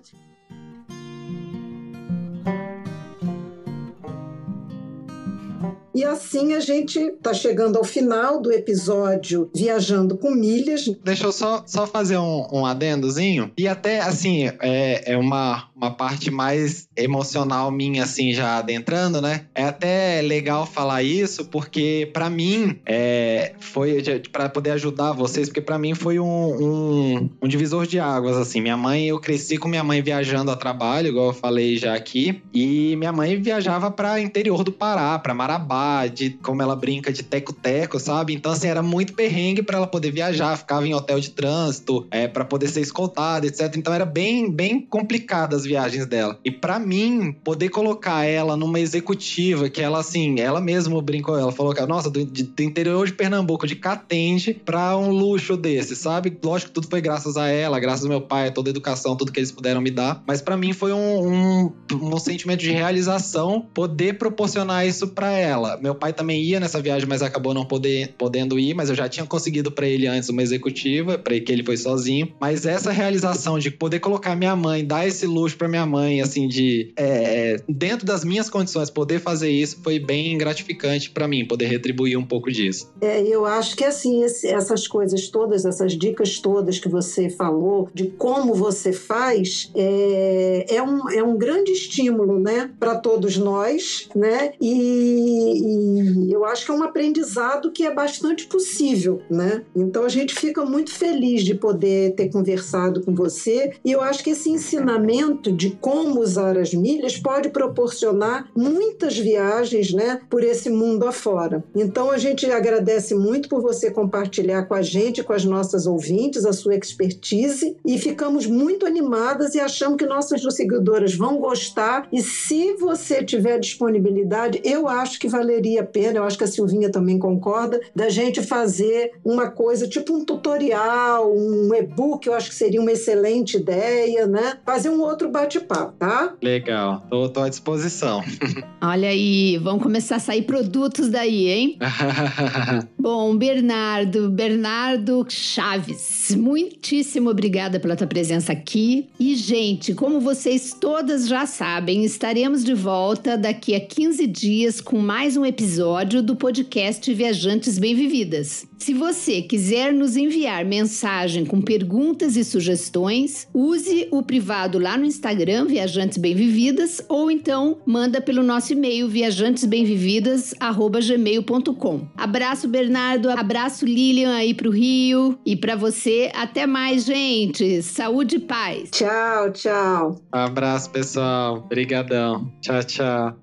E assim a gente está chegando ao final do episódio Viajando com Milhas. Deixa eu só, só fazer um, um adendozinho. E até, assim, é, é uma, uma parte mais emocional minha, assim, já adentrando, né? É até legal falar isso, porque para mim é, foi para poder ajudar vocês, porque para mim foi um, um, um, divisor de águas, assim. Minha mãe, eu cresci com minha mãe viajando a trabalho, igual eu falei já aqui, e minha mãe viajava para interior do Pará, para Marabá de como ela brinca de teco-teco, sabe? Então, assim, era muito perrengue para ela poder viajar, ficava em hotel de trânsito, é, para poder ser escoltada, etc. Então, era bem, bem complicada as viagens dela. E para mim, poder colocar ela numa executiva, que ela, assim, ela mesma brincou, ela falou que, nossa, do, do interior de Pernambuco, de Catende, pra um luxo desse, sabe? Lógico que tudo foi graças a ela, graças ao meu pai, toda a educação, tudo que eles puderam me dar. Mas para mim foi um, um, um sentimento de realização poder proporcionar isso para ela meu pai também ia nessa viagem, mas acabou não poder, podendo ir, mas eu já tinha conseguido para ele antes uma executiva, para que ele foi sozinho. Mas essa realização de poder colocar minha mãe, dar esse luxo para minha mãe, assim, de é, dentro das minhas condições, poder fazer isso foi bem gratificante para mim, poder retribuir um pouco disso. É, eu acho que assim, esse, essas coisas todas, essas dicas todas que você falou, de como você faz, é, é, um, é um grande estímulo, né, para todos nós, né, e, e eu acho que é um aprendizado que é bastante possível, né? Então a gente fica muito feliz de poder ter conversado com você e eu acho que esse ensinamento de como usar as milhas pode proporcionar muitas viagens, né, por esse mundo afora. Então a gente agradece muito por você compartilhar com a gente, com as nossas ouvintes, a sua expertise e ficamos muito animadas e achamos que nossas seguidoras vão gostar e se você tiver disponibilidade, eu acho que vale valeria a pena, eu acho que a Silvinha também concorda, da gente fazer uma coisa tipo um tutorial, um e-book, eu acho que seria uma excelente ideia, né? Fazer um outro bate-papo, tá? Legal, tô, tô à disposição. Olha aí, vão começar a sair produtos daí, hein? Bom, Bernardo, Bernardo Chaves, muitíssimo obrigada pela tua presença aqui. E, gente, como vocês todas já sabem, estaremos de volta daqui a 15 dias com mais um episódio do podcast Viajantes Bem-Vividas. Se você quiser nos enviar mensagem com perguntas e sugestões, use o privado lá no Instagram, Viajantes Bem Vividas, ou então manda pelo nosso e-mail viajantesbemvividas@gmail.com. Abraço Bernardo, abraço Lilian aí pro Rio e para você até mais, gente. Saúde e paz. Tchau, tchau. abraço, pessoal. Obrigadão. Tchau, tchau.